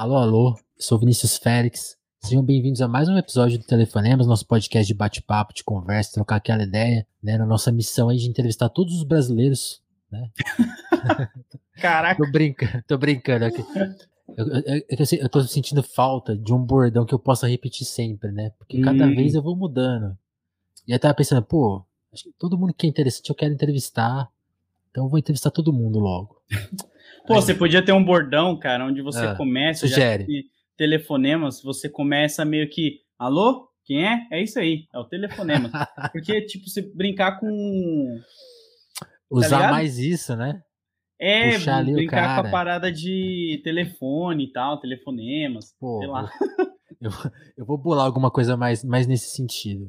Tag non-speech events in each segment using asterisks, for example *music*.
Alô, alô, sou Vinícius Félix. Sejam bem-vindos a mais um episódio do Telefonemas, nosso podcast de bate-papo, de conversa, trocar aquela ideia, né? Na nossa missão aí de entrevistar todos os brasileiros, né? *laughs* Caraca. tô brincando, tô brincando aqui. Eu, eu, eu, eu, tô sentindo falta de um bordão que eu possa repetir sempre, né? Porque cada Hum. vez eu vou mudando. E eu tava pensando, pô, acho que todo mundo que é interessante eu quero entrevistar. Então eu vou entrevistar todo mundo logo. Pô, Aí- você podia ter um bordão, cara, onde você Ah, começa, sugere. telefonemas, você começa meio que, alô? Quem é? É isso aí, é o telefonema. *laughs* Porque, tipo, você brincar com. Usar Tá ligado? mais isso, né? É, Puxar brincar com a parada de telefone e tal, telefonemas, Pô, sei lá. Eu, *laughs* eu vou bolar alguma coisa mais, mais nesse sentido.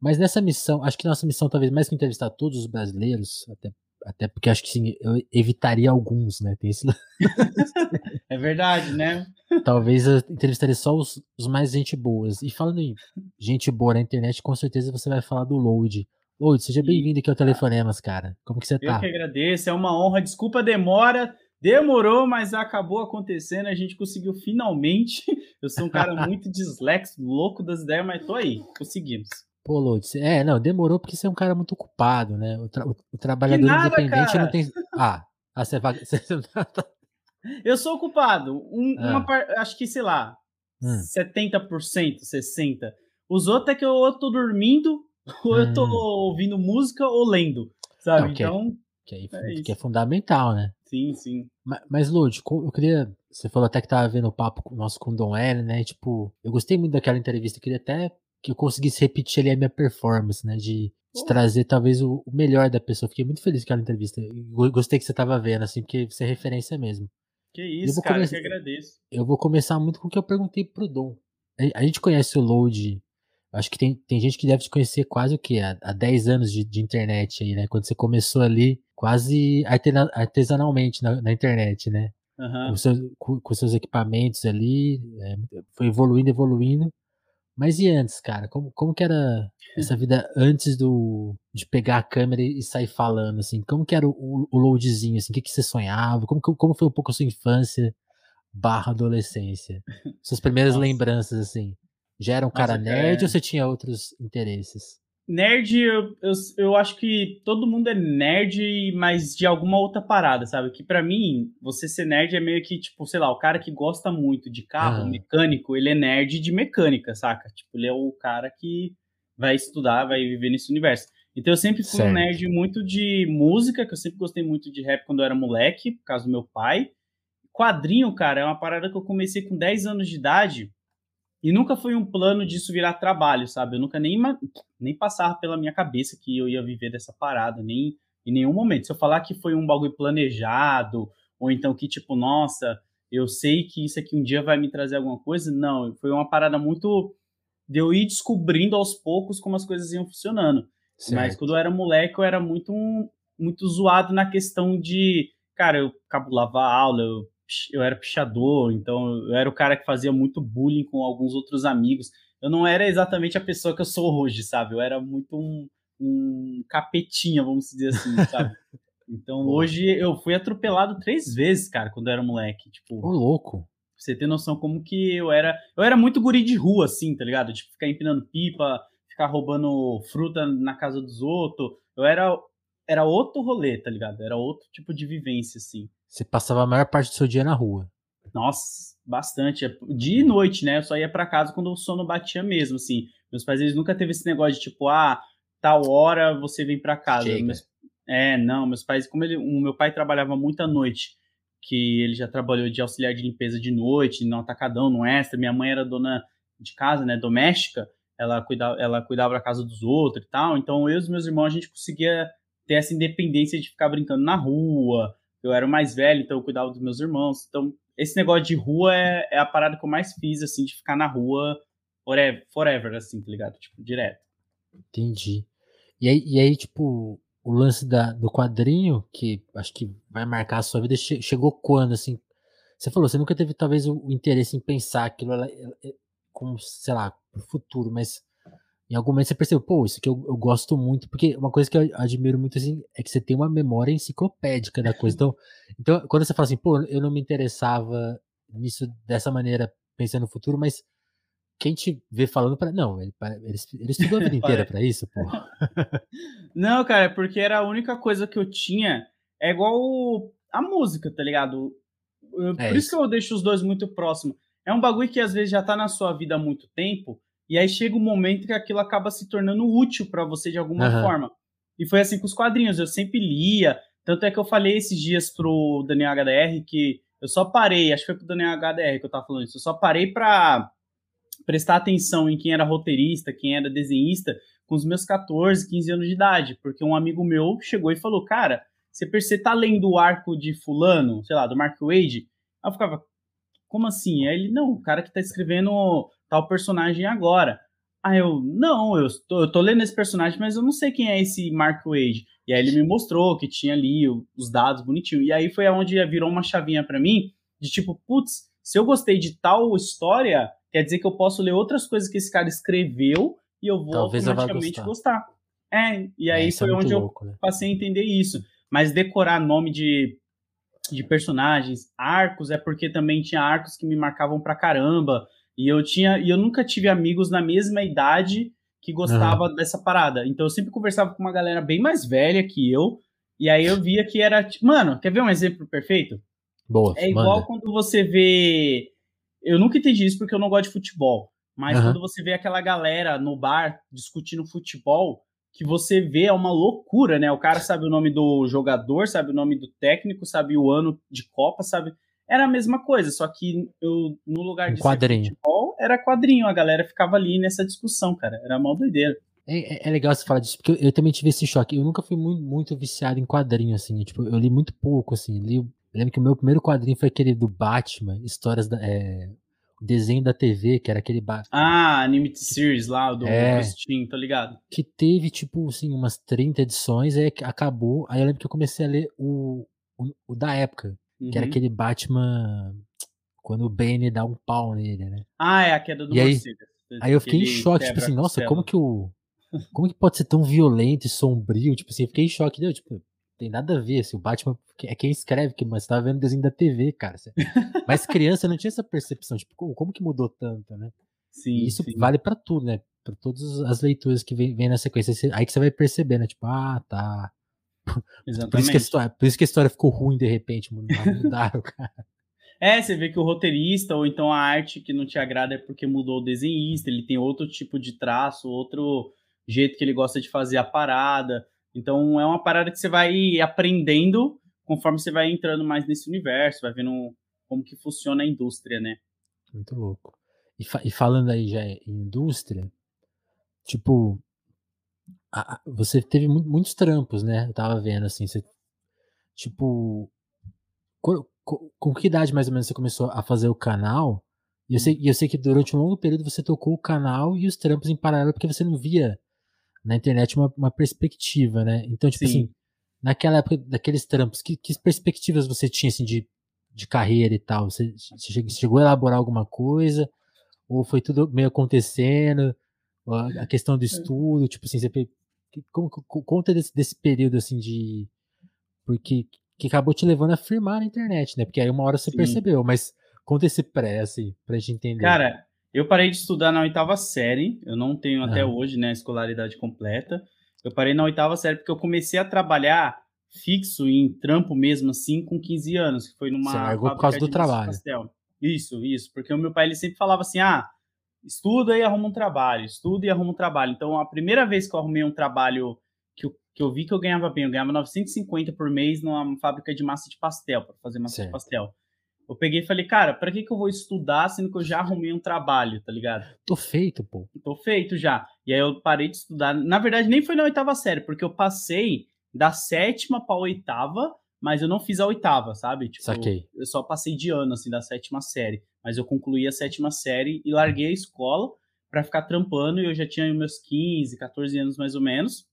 Mas nessa missão, acho que nossa missão, talvez mais que entrevistar todos os brasileiros, até, até porque acho que sim, eu evitaria alguns, né? Tem esse, *laughs* É verdade, né? talvez eu entrevistaria só os, os mais gente boas. E falando em gente boa na internet, com certeza você vai falar do Load. Load, seja bem-vindo aqui ao Telefonemas, cara. Como que você Eu tá? que agradeço, é uma honra. Desculpa a demora, demorou, mas acabou acontecendo. A gente conseguiu finalmente. *laughs* Eu sou um cara muito *laughs* dislexo, louco das ideias, mas tô aí, conseguimos. Pô, você- é, não, demorou porque você é um cara muito ocupado, né? O, tra- o- o trabalhador nada, independente cara. não tem. *laughs* Ah, ah você vai. Você, *laughs* Eu sou ocupado. Um- Ah. uma par- acho que, sei lá, Hum. 70%, 60%. Os outros é que eu ou tô dormindo, *laughs* ou eu tô Hum. ouvindo música ou lendo. Sabe? Não, que é- então, que, aí, É que é fundamental, né? sim, sim. Ma- Mas, Lud, co- eu queria. Você falou até que tava vendo o papo nosso com o Dom L, né? E, tipo, eu gostei muito daquela entrevista. Eu queria até que eu conseguisse repetir ali a minha performance, né? De, de trazer talvez o, o melhor da pessoa. Fiquei muito feliz com aquela entrevista. Go- Gostei que você tava vendo, assim, porque você é referência mesmo. Que isso, cara, começar- que agradeço. Eu vou começar muito com o que eu perguntei pro Dom. A, a gente conhece o Load. Acho que tem, tem gente que deve te conhecer quase o quê? Há, há 10 anos de, de internet aí, né? Quando você começou ali quase artesanalmente na, na internet, né? Aham. com, seus, com, com seus equipamentos ali, é, foi evoluindo, evoluindo. Mas e antes, cara? Como, como que era essa vida antes do de pegar a câmera e sair falando, assim? Como que era o, o loadzinho, assim? O que, que você sonhava? Como, como foi um pouco a sua infância barra adolescência? Suas primeiras Nossa. lembranças, assim? Já era um cara Nossa, nerd é. ou você tinha outros interesses? Nerd, eu, eu, eu acho que todo mundo é nerd, mas de alguma outra parada, sabe? Que pra mim, você ser nerd é meio que, tipo, sei lá, o cara que gosta muito de carro, Ah. mecânico, ele é nerd de mecânica, saca? Tipo, ele é o cara que vai estudar, vai viver nesse universo. Então eu sempre fui Certo. um nerd muito de música, que eu sempre gostei muito de rap quando eu era moleque, por causa do meu pai. Quadrinho, cara, é uma parada que eu comecei com 10 anos de idade e nunca foi um plano disso virar trabalho, sabe? Eu nunca nem, nem passava pela minha cabeça que eu ia viver dessa parada, nem em nenhum momento. Se eu falar que foi um bagulho planejado, ou então que, tipo, nossa, eu sei que isso aqui um dia vai me trazer alguma coisa, não. Foi uma parada muito de eu ir descobrindo aos poucos como as coisas iam funcionando. Mas Certo. quando eu era moleque, eu era muito, muito zoado na questão de. Cara, eu cabulava a aula, eu, eu era pichador, então eu era o cara que fazia muito bullying com alguns outros amigos. Eu não era exatamente a pessoa que eu sou hoje, sabe? Eu era muito um, um capetinha, vamos dizer assim, *laughs* sabe? Então hoje eu fui atropelado três vezes, cara, quando eu era moleque. Tipo, Ô, louco. pra você ter noção como que eu era. Eu era muito guri de rua, assim, tá ligado? Tipo, ficar empinando pipa, ficar roubando fruta na casa dos outros. Eu era. Era outro rolê, tá ligado? Era outro tipo de vivência, assim. Você passava a maior parte do seu dia na rua. Nossa, bastante. É Dia e noite, né? Eu só ia pra casa quando o sono batia mesmo, assim. Meus pais, eles nunca teve esse negócio de tipo, ah, tal hora você vem pra casa. Meus- É, não, meus pais, como ele, o meu pai trabalhava muito à noite, que ele já trabalhou de auxiliar de limpeza de noite, no atacadão, no extra. Minha mãe era dona de casa, né, doméstica. Ela cuidava, ela cuidava da casa dos outros e tal. Então eu e os meus irmãos a gente conseguia ter essa independência de ficar brincando na rua. Eu era o mais velho, então eu cuidava dos meus irmãos. Então esse negócio de rua é, é a parada que eu mais fiz, assim, de ficar na rua forever, forever assim, tá ligado? Tipo, direto. Entendi. E aí, e aí, tipo, o lance da, do quadrinho, que acho que vai marcar a sua vida, che- chegou quando, assim? Você falou, você nunca teve talvez o, interesse em pensar aquilo ela- ela- é, como, sei lá, pro futuro, mas em algum momento você percebeu, pô, isso aqui eu, eu gosto muito, porque uma coisa que eu admiro muito, assim, é que você tem uma memória enciclopédica da coisa. Então, então quando você fala assim, pô, eu não me interessava nisso dessa maneira, pensando no futuro, mas quem te vê falando para não, ele, ele, estudou a vida *laughs* inteira para isso, pô. *laughs* não, cara, é porque era a única coisa que eu tinha. É igual a música, tá ligado? É Por isso. isso que eu deixo os dois muito próximos. É um bagulho que às vezes já tá na sua vida há muito tempo, e aí chega um momento que aquilo acaba se tornando útil para você de alguma uhum. forma. E foi assim com os quadrinhos, eu sempre lia. Tanto é que eu falei esses dias pro Daniel HDR que eu só parei, acho que foi pro Daniel HDR que eu tava falando isso, eu só parei pra prestar atenção em quem era roteirista, quem era desenhista, com os meus 14, 15 anos de idade, porque um amigo meu chegou e falou, cara, você, você tá lendo o arco de fulano, sei lá, do Mark Wade? Aí eu ficava, como assim? Aí ele, não, o cara que tá escrevendo tal personagem agora. Aí eu, não, eu tô, eu tô lendo esse personagem, mas eu não sei quem é esse Mark Wade. E aí ele me mostrou que tinha ali os dados bonitinho. E aí foi aonde virou uma chavinha para mim, de tipo, putz, se eu gostei de tal história, quer dizer que eu posso ler outras coisas que esse cara escreveu e eu vou Talvez automaticamente eu gostar. É, e aí é, foi é onde louco, eu né? passei a entender isso. Mas decorar nome de, de personagens, arcos, é porque também tinha arcos que me marcavam pra caramba. E eu tinha, e eu nunca tive amigos na mesma idade que gostava uhum. dessa parada. Então eu sempre conversava com uma galera bem mais velha que eu, e aí eu via que era, mano, quer ver um exemplo perfeito? Boa. É igual manda. quando você vê, eu nunca entendi isso porque eu não gosto de futebol, mas uhum. quando você vê aquela galera no bar discutindo futebol, que você vê é uma loucura, né? O cara sabe o nome do jogador, sabe o nome do técnico, sabe o ano de Copa, sabe era a mesma coisa, só que eu, no lugar de quadrinho. futebol, era quadrinho, a galera ficava ali nessa discussão, cara, era mal doideira. É, é, é legal você falar disso, porque eu, eu, também tive esse choque, eu nunca fui muito, muito viciado em quadrinho, assim, tipo, eu li muito pouco, assim, li, eu lembro que o meu primeiro quadrinho foi aquele do Batman, histórias da, é, desenho da TV, que era aquele Batman. Ah, Animated Series lá, do, é, do Steam, tô ligado. Que teve, tipo, assim, umas 30 edições, aí acabou, aí eu lembro que eu comecei a ler o, o, o da época, Uhum. Que era uhum. aquele Batman quando o Bane dá um pau nele, né? Ah, é a queda do e aí, aí eu fiquei em choque, tipo assim, nossa, como que o. Como que pode ser tão violento e sombrio? Tipo assim, eu fiquei em choque, deu, tipo, tem nada a ver, assim, o Batman é quem escreve, que, mas você tava vendo o desenho da TV, cara. Mas criança não tinha essa percepção, tipo, como, que mudou tanto, né? Sim. E isso sim. vale para tudo, né? Pra todas as leituras que vem, vem na sequência. Aí que você vai perceber, né? Tipo, ah, tá. Exatamente. *laughs* Por isso, que a história, por isso que a história ficou ruim de repente, mudaram, *laughs* cara. É, você vê que o roteirista, ou então a arte que não te agrada é porque mudou o desenhista, ele tem outro tipo de traço, outro jeito que ele gosta de fazer a parada. Então é uma parada que você vai aprendendo conforme você vai entrando mais nesse universo, vai vendo como que funciona a indústria, né? Muito louco. E, fa e falando aí já em indústria, tipo, a, você teve mu muitos trampos, né? Eu tava vendo assim, você, tipo, com, com, que idade mais ou menos você começou a fazer o canal? E eu sei, eu sei que durante um longo período você tocou o canal e os trampos em paralelo porque você não via na internet uma, uma perspectiva, né? Então, tipo Sim. assim, naquela época daqueles trampos, que, que perspectivas você tinha assim de, de carreira e tal? Você, você chegou a elaborar alguma coisa? Ou foi tudo meio acontecendo? A questão do estudo, tipo assim, você como, conta desse, desse período assim de. Porque que acabou te levando a firmar na internet, né? Porque aí uma hora você Sim. percebeu, mas conta esse pré, assim, pra gente entender. Cara, eu parei de estudar na oitava série, eu não tenho até ah. hoje, né, a escolaridade completa. Eu parei na oitava série porque eu comecei a trabalhar fixo em trampo mesmo, assim, com 15 anos, que foi numa. Você largou por causa do trabalho. Pastel. Isso, isso, porque o meu pai ele sempre falava assim: ah, estuda e arruma um trabalho, estuda e arruma um trabalho. Então, a primeira vez que eu arrumei um trabalho que eu, que eu vi que eu ganhava bem, eu ganhava 950 por mês numa fábrica de massa de pastel, para fazer massa certo. de pastel. Eu peguei e falei, cara, para que, que eu vou estudar sendo que eu já arrumei um trabalho, tá ligado? Tô feito, pô. Tô feito já. E aí eu parei de estudar. Na verdade, nem foi na oitava série, porque eu passei da sétima pra oitava, mas eu não fiz a oitava, sabe? Tipo, Saquei. Eu só passei de ano, assim, da sétima série mas eu concluí a sétima série e larguei a escola para ficar trampando e eu já tinha meus 15, 14 anos mais ou menos.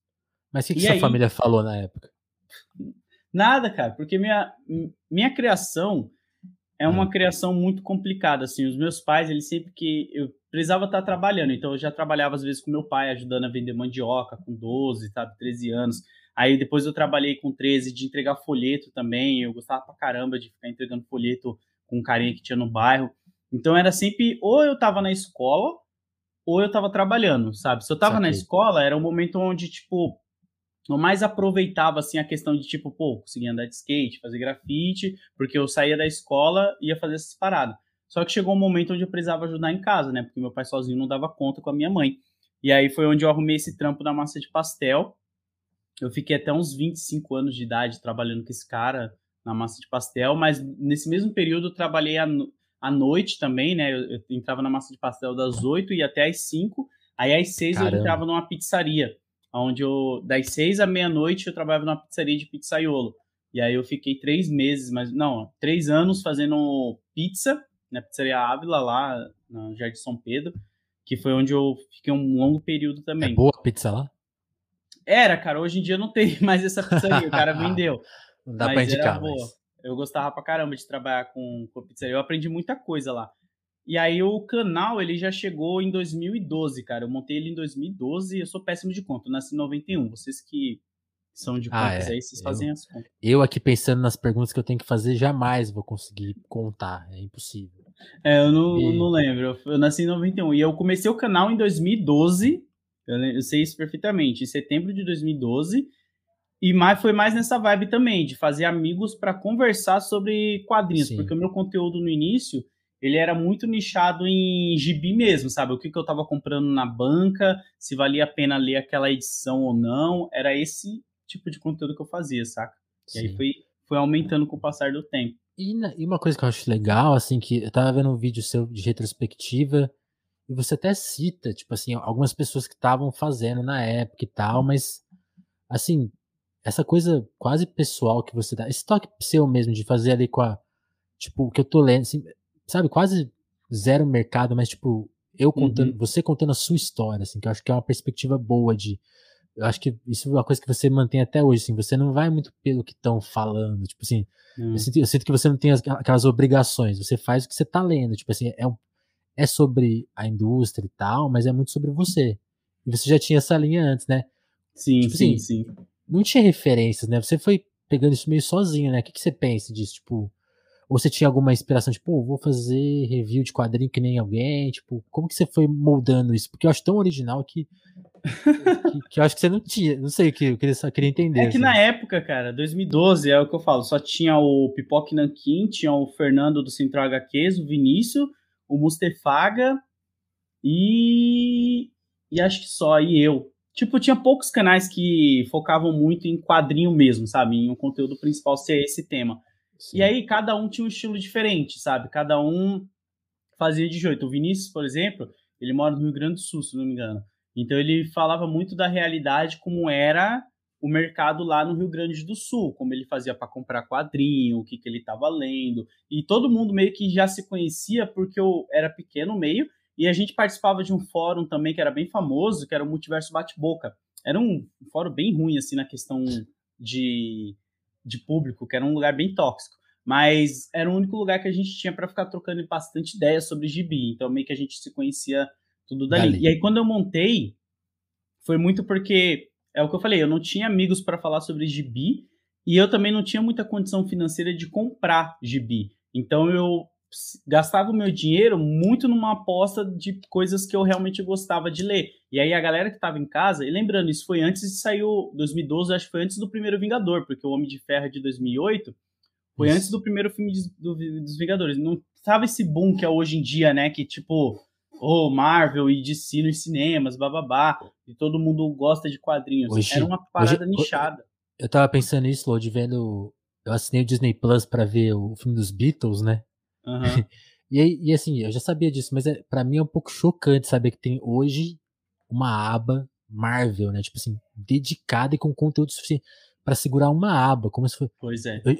Mas o que, que sua aí... família falou na época? Nada, cara, porque minha, minha criação é uma hum. criação muito complicada, assim, os meus pais, eles sempre que eu precisava estar trabalhando, então eu já trabalhava às vezes com meu pai, ajudando a vender mandioca com 12, sabe, 13 anos, Aí depois eu trabalhei com 13 de entregar folheto também. Eu gostava pra caramba de ficar entregando folheto com um carinha que tinha no bairro. Então era sempre ou eu tava na escola ou eu tava trabalhando, sabe? Se eu tava na escola, era um momento onde, tipo, eu mais aproveitava, assim, a questão de, tipo, pô, conseguia andar de skate, fazer grafite, porque eu saía da escola e ia fazer essas paradas. Só que chegou um momento onde eu precisava ajudar em casa, né? Porque meu pai sozinho não dava conta com a minha mãe. E aí foi onde eu arrumei esse trampo da massa de pastel. Eu fiquei até uns 25 anos de idade trabalhando com esse cara na massa de pastel, mas nesse mesmo período eu trabalhei à, à noite também, né? Eu, eu, entrava na massa de pastel das 8 e até às 5. Aí às 6 Caramba. eu entrava numa pizzaria, onde eu, das 6 à meia-noite, eu trabalhava numa pizzaria de pizzaiolo. E aí eu fiquei três meses, mas não, três anos fazendo pizza, na pizzaria Ávila, lá no Jardim São Pedro que foi onde eu fiquei um longo período também. É boa a pizza lá? Era, cara. Hoje em dia não tem *laughs* mais essa pizzaria, o cara *laughs* vendeu. Não dá mas pra indicar, boa. Mas... Eu gostava pra caramba de trabalhar com, com pizzaria. Eu aprendi muita coisa lá. E aí o canal, ele já chegou em 2012, cara. Eu montei ele em 2012 e eu sou péssimo de conta. Eu nasci em 91. Vocês que são de ah, contas é. aí, vocês eu, fazem as contas. Eu aqui pensando nas perguntas que eu tenho que fazer, jamais vou conseguir contar. É impossível. É, eu não, e... não lembro. Eu nasci em 91. E eu comecei o canal em 2012. Eu, eu sei isso perfeitamente. Em setembro de 2012. E mais, foi mais nessa vibe também, de fazer amigos para conversar sobre quadrinhos. Sim. Porque o meu conteúdo no início, ele era muito nichado em gibi mesmo, sabe? O que, que eu tava comprando na banca, se valia a pena ler aquela edição ou não. Era esse tipo de conteúdo que eu fazia, saca? Sim. E aí foi, foi aumentando com o passar do tempo. E, e, uma coisa que eu acho legal, assim, que eu tava vendo um vídeo seu de retrospectiva, e você até cita, tipo assim, algumas pessoas que estavam fazendo na época e tal, mas, assim, essa coisa quase pessoal que você dá, esse toque seu mesmo de fazer ali com a, tipo, o que eu tô lendo, assim, sabe, quase zero mercado, mas, tipo, eu contando, uhum. você contando a sua história, assim, que eu acho que é uma perspectiva boa de, eu acho que isso é uma coisa que você mantém até hoje, assim, você não vai muito pelo que estão falando, tipo assim, hum. eu, sinto, eu, sinto, que você não tem as, aquelas obrigações, você faz o que você tá lendo, tipo assim, é, é sobre a indústria e tal, mas é muito sobre você. E você já tinha essa linha antes, né? Sim, tipo, sim, assim, sim. Não tinha referências, né? Você foi pegando isso meio sozinho, né? O que, que você pensa disso, tipo... Ou você tinha alguma inspiração, tipo, vou fazer review de quadrinho que nem alguém, tipo, como que você foi moldando isso? Porque eu acho tão original que que, que, eu acho que você não tinha, não sei, que eu queria, só queria entender. É que assim. na época, cara, 2012, é o que eu falo, só tinha o Pipoque Nankin, tinha o Fernando do Central HQs, o Vinícius, o Mustefaga e. e acho que só, e eu. Tipo, tinha poucos canais que focavam muito em quadrinho mesmo, sabe? Em um conteúdo principal ser esse tema. Sim. E aí, cada um tinha um estilo diferente, sabe? Cada um fazia de jeito. O Vinícius, por exemplo, ele mora no Rio Grande do Sul, se não me engano. Então ele falava muito da realidade como era o mercado lá no Rio Grande do Sul, como ele fazia para comprar quadrinho, o que, que ele estava lendo. E todo mundo meio que já se conhecia porque eu era pequeno meio, e a gente participava de um fórum também que era bem famoso, que era o Multiverso Bate-Boca. Era um fórum bem ruim, assim, na questão de, de público, que era um lugar bem tóxico. Mas era o único lugar que a gente tinha para ficar trocando bastante ideias sobre gibi. Então meio que a gente se conhecia tudo dali. dali. E aí, quando eu montei, foi muito porque, é o que eu falei, eu não tinha amigos para falar sobre gibi e eu também não tinha muita condição financeira de comprar gibi. Então, eu gastava o meu dinheiro muito numa aposta de coisas que eu realmente gostava de ler. E aí a galera que estava em casa, e lembrando, isso foi antes de sair o 2012, acho que foi antes do primeiro Vingador, porque o Homem de Ferro de 2008 foi isso. antes do primeiro filme de, do, dos Vingadores. Não tava esse boom que é hoje em dia, né, que tipo oh, Marvel e DC nos cinemas, bababá, e todo mundo gosta de quadrinhos. Hoje, Era uma parada hoje, nichada. Eu tava pensando nisso, Lodi, vendo. Eu assinei o Disney Plus pra ver o filme dos Beatles, né? Uhum. *laughs* e, e assim, eu já sabia disso, mas é, para mim é um pouco chocante saber que tem hoje uma aba Marvel, né? Tipo assim, dedicada e com conteúdo suficiente para segurar uma aba, como se fosse. Pois é. Eu,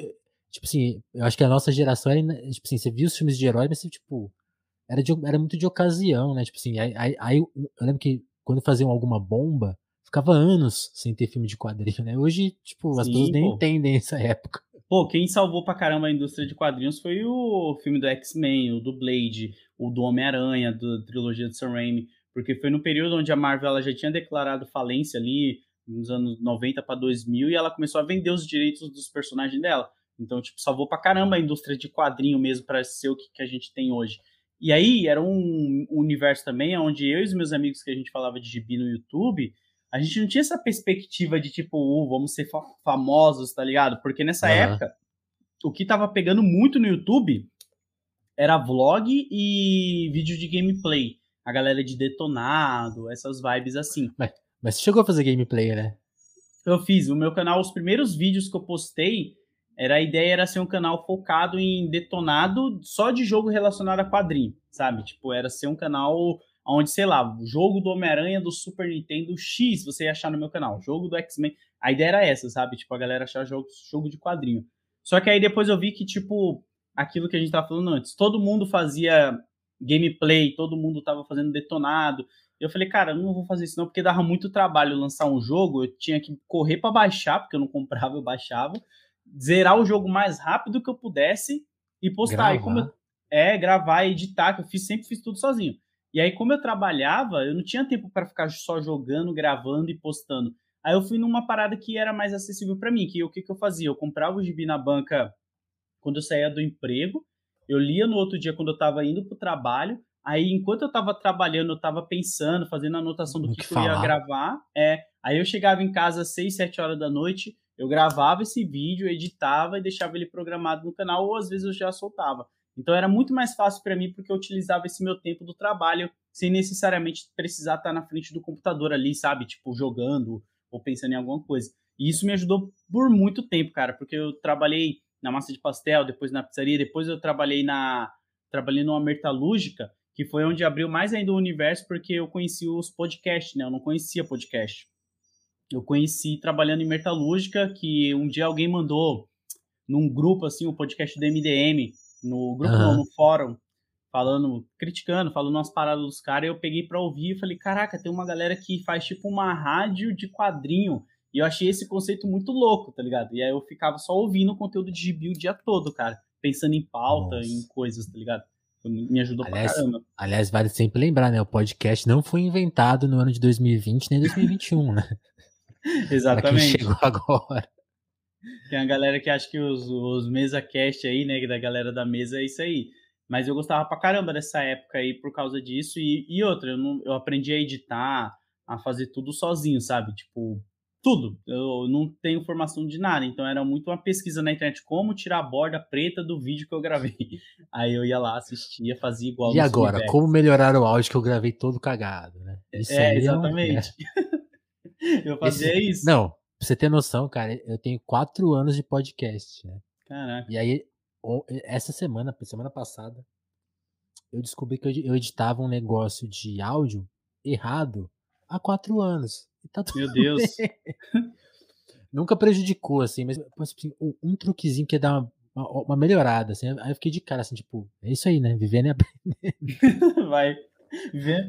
tipo assim, eu acho que a nossa geração era. Tipo assim, você viu os filmes de herói, mas você, tipo, era, de, era muito de ocasião, né? Tipo assim, aí, aí, aí eu, lembro que quando faziam alguma bomba, ficava anos sem ter filme de quadrinho, né? Hoje, tipo, as Sim, pessoas nem pô. entendem essa época. Pô, quem salvou pra caramba a indústria de quadrinhos foi o filme do X-Men, o do Blade, o do Homem-Aranha, da trilogia de Sam Raimi, porque foi no período onde a Marvel ela já tinha declarado falência ali, nos anos 90 para 2000, e ela começou a vender os direitos dos personagens dela. Então, tipo, salvou pra caramba a indústria de quadrinho mesmo para ser o que, que a gente tem hoje. E aí era um universo também onde eu e os meus amigos que a gente falava de gibi no YouTube, a gente não tinha essa perspectiva de tipo, uh, vamos ser fa famosos, tá ligado? Porque nessa uhum. época, o que tava pegando muito no YouTube era vlog e vídeo de gameplay. A galera de detonado, essas vibes assim. Mas, mas você chegou a fazer gameplay, né? Eu fiz. O meu canal, os primeiros vídeos que eu postei, era a ideia era ser um canal focado em detonado só de jogo relacionado a quadrinho, sabe? Tipo, era ser um canal onde, sei lá, o jogo do Homem-Aranha do Super Nintendo X você ia achar no meu canal, jogo do X-Men. A ideia era essa, sabe? Tipo, a galera achar jogo, jogo de quadrinho. Só que aí depois eu vi que, tipo, aquilo que a gente tava falando antes, todo mundo fazia gameplay, todo mundo tava fazendo detonado. Eu falei, cara, eu não vou fazer isso não, porque dava muito trabalho lançar um jogo, eu tinha que correr para baixar, porque eu não comprava, eu baixava zerar o jogo mais rápido que eu pudesse e postar. Gravar. E como eu, é, gravar, editar, que eu fiz, sempre fiz tudo sozinho. E aí, como eu trabalhava, eu não tinha tempo para ficar só jogando, gravando e postando. Aí eu fui numa parada que era mais acessível para mim, que o que, que eu fazia? Eu comprava o gibi na banca quando eu saía do emprego, eu lia no outro dia quando eu estava indo pro trabalho, aí enquanto eu estava trabalhando, eu estava pensando, fazendo anotação do que, que, eu ia gravar, é, aí eu chegava em casa às 6, 7 horas da noite, eu gravava esse vídeo, editava e deixava ele programado no canal, ou às vezes eu já soltava. Então era muito mais fácil para mim porque eu utilizava esse meu tempo do trabalho sem necessariamente precisar estar na frente do computador ali, sabe? Tipo, jogando ou pensando em alguma coisa. E isso me ajudou por muito tempo, cara, porque eu trabalhei na massa de pastel, depois na pizzaria, depois eu trabalhei na trabalhei numa metalúrgica, que foi onde abriu mais ainda o universo porque eu conheci os podcasts, né? Eu não conhecia podcast eu conheci trabalhando em metalúrgica, que um dia alguém mandou num grupo, assim, o um podcast do MDM, no grupo, uhum. não, no fórum, falando, criticando, falando umas paradas dos caras, eu peguei pra ouvir e falei, caraca, tem uma galera que faz tipo uma rádio de quadrinho, e eu achei esse conceito muito louco, tá ligado? E aí eu ficava só ouvindo o conteúdo de gibi o dia todo, cara, pensando em pauta, Nossa. em coisas, tá ligado? Me ajudou aliás, pra caramba. Aliás, vale sempre lembrar, né? O podcast não foi inventado no ano de 2020 nem 2021, né? *laughs* Exatamente. chegou *laughs* agora. Tem a galera que acha que os, os mesa cast aí, né, da galera da mesa é isso aí. Mas eu gostava pra caramba dessa época aí por causa disso. E, e outra, eu, não, eu aprendi a editar, a fazer tudo sozinho, sabe? Tipo, tudo. Eu não tenho formação de nada. Então era muito uma pesquisa na internet como tirar a borda preta do vídeo que eu gravei. *laughs* Aí eu ia lá, assistia, fazia igual. E agora, como melhorar o áudio que eu gravei todo cagado, né? Isso é, exatamente. É. *laughs* Eu fazia Esse, isso. Não, pra você ter noção, cara, eu tenho quatro anos de podcast, né? Caraca. E aí, essa semana, semana passada, eu descobri que eu editava um negócio de áudio errado há quatro anos. Tá *laughs* Meu Deus. Nunca prejudicou, assim, mas assim, um truquezinho que ia dar uma, uma, uma, melhorada, assim. Aí eu fiquei de cara, assim, tipo, é isso aí, né? Vivendo e aprendendo. *laughs* Vai.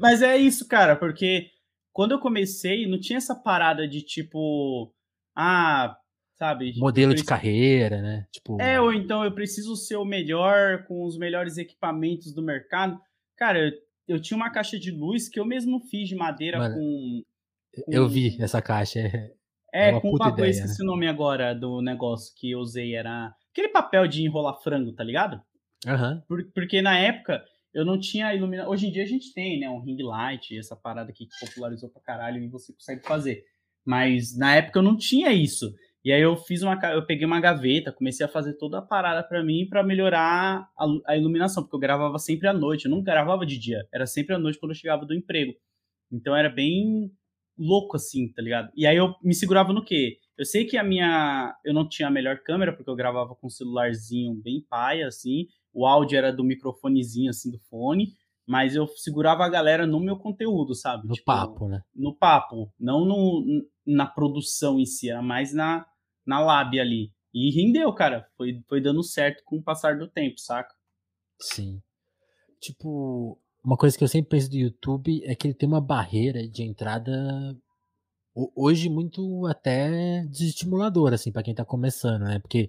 Mas é isso, cara, porque quando eu comecei, não tinha essa parada de tipo, ah, sabe? Modelo preciso... de carreira, né? Tipo... É, ou então eu preciso ser o melhor com os melhores equipamentos do mercado. Cara, eu, eu tinha uma caixa de luz que eu mesmo fiz de madeira Mano, com, com, Eu vi essa caixa. É, é, é com uma ideia, esqueci né? o nome agora do negócio que eu usei. Era aquele papel de enrolar frango, tá ligado? Uhum. Por, porque na época eu não tinha iluminação. Hoje em dia a gente tem, né? Um ring light, essa parada aqui que popularizou pra caralho e você consegue fazer. Mas na época eu não tinha isso. E aí eu fiz uma, eu peguei uma gaveta, comecei a fazer toda a parada para mim para melhorar a, a, iluminação, porque eu gravava sempre à noite, eu não gravava de dia, era sempre à noite quando eu chegava do emprego. Então era bem louco assim, tá ligado? E aí eu me segurava no quê? Eu sei que a minha, eu não tinha a melhor câmera porque eu gravava com um celularzinho bem paia assim, o áudio era do microfonezinho, assim, do fone, mas eu segurava a galera no meu conteúdo, sabe? No tipo, papo, né? No papo, não no, na produção em si, era mais na, na lábia ali. E rendeu, cara. Foi, foi dando certo com o passar do tempo, saca? Sim. Tipo, uma coisa que eu sempre penso do YouTube é que ele tem uma barreira de entrada hoje muito até desestimulador, assim, para quem tá começando, né? Porque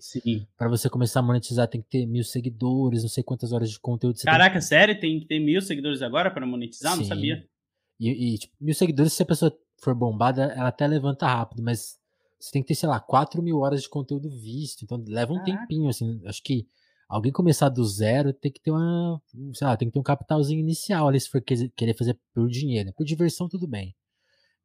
para você começar a monetizar tem que ter mil seguidores, não sei quantas horas de conteúdo você Caraca, tem. sério? Tem que ter mil seguidores agora para monetizar? Sim. Não sabia. E, e tipo, mil seguidores se a pessoa for bombada, ela até levanta rápido, mas você tem que ter, sei lá, 4 mil horas de conteúdo visto. Então leva um Caraca. tempinho, assim. Acho que alguém começar do zero tem que ter uma. Sei lá, tem que ter um capitalzinho inicial ali, se for querer fazer por dinheiro. Por diversão, tudo bem.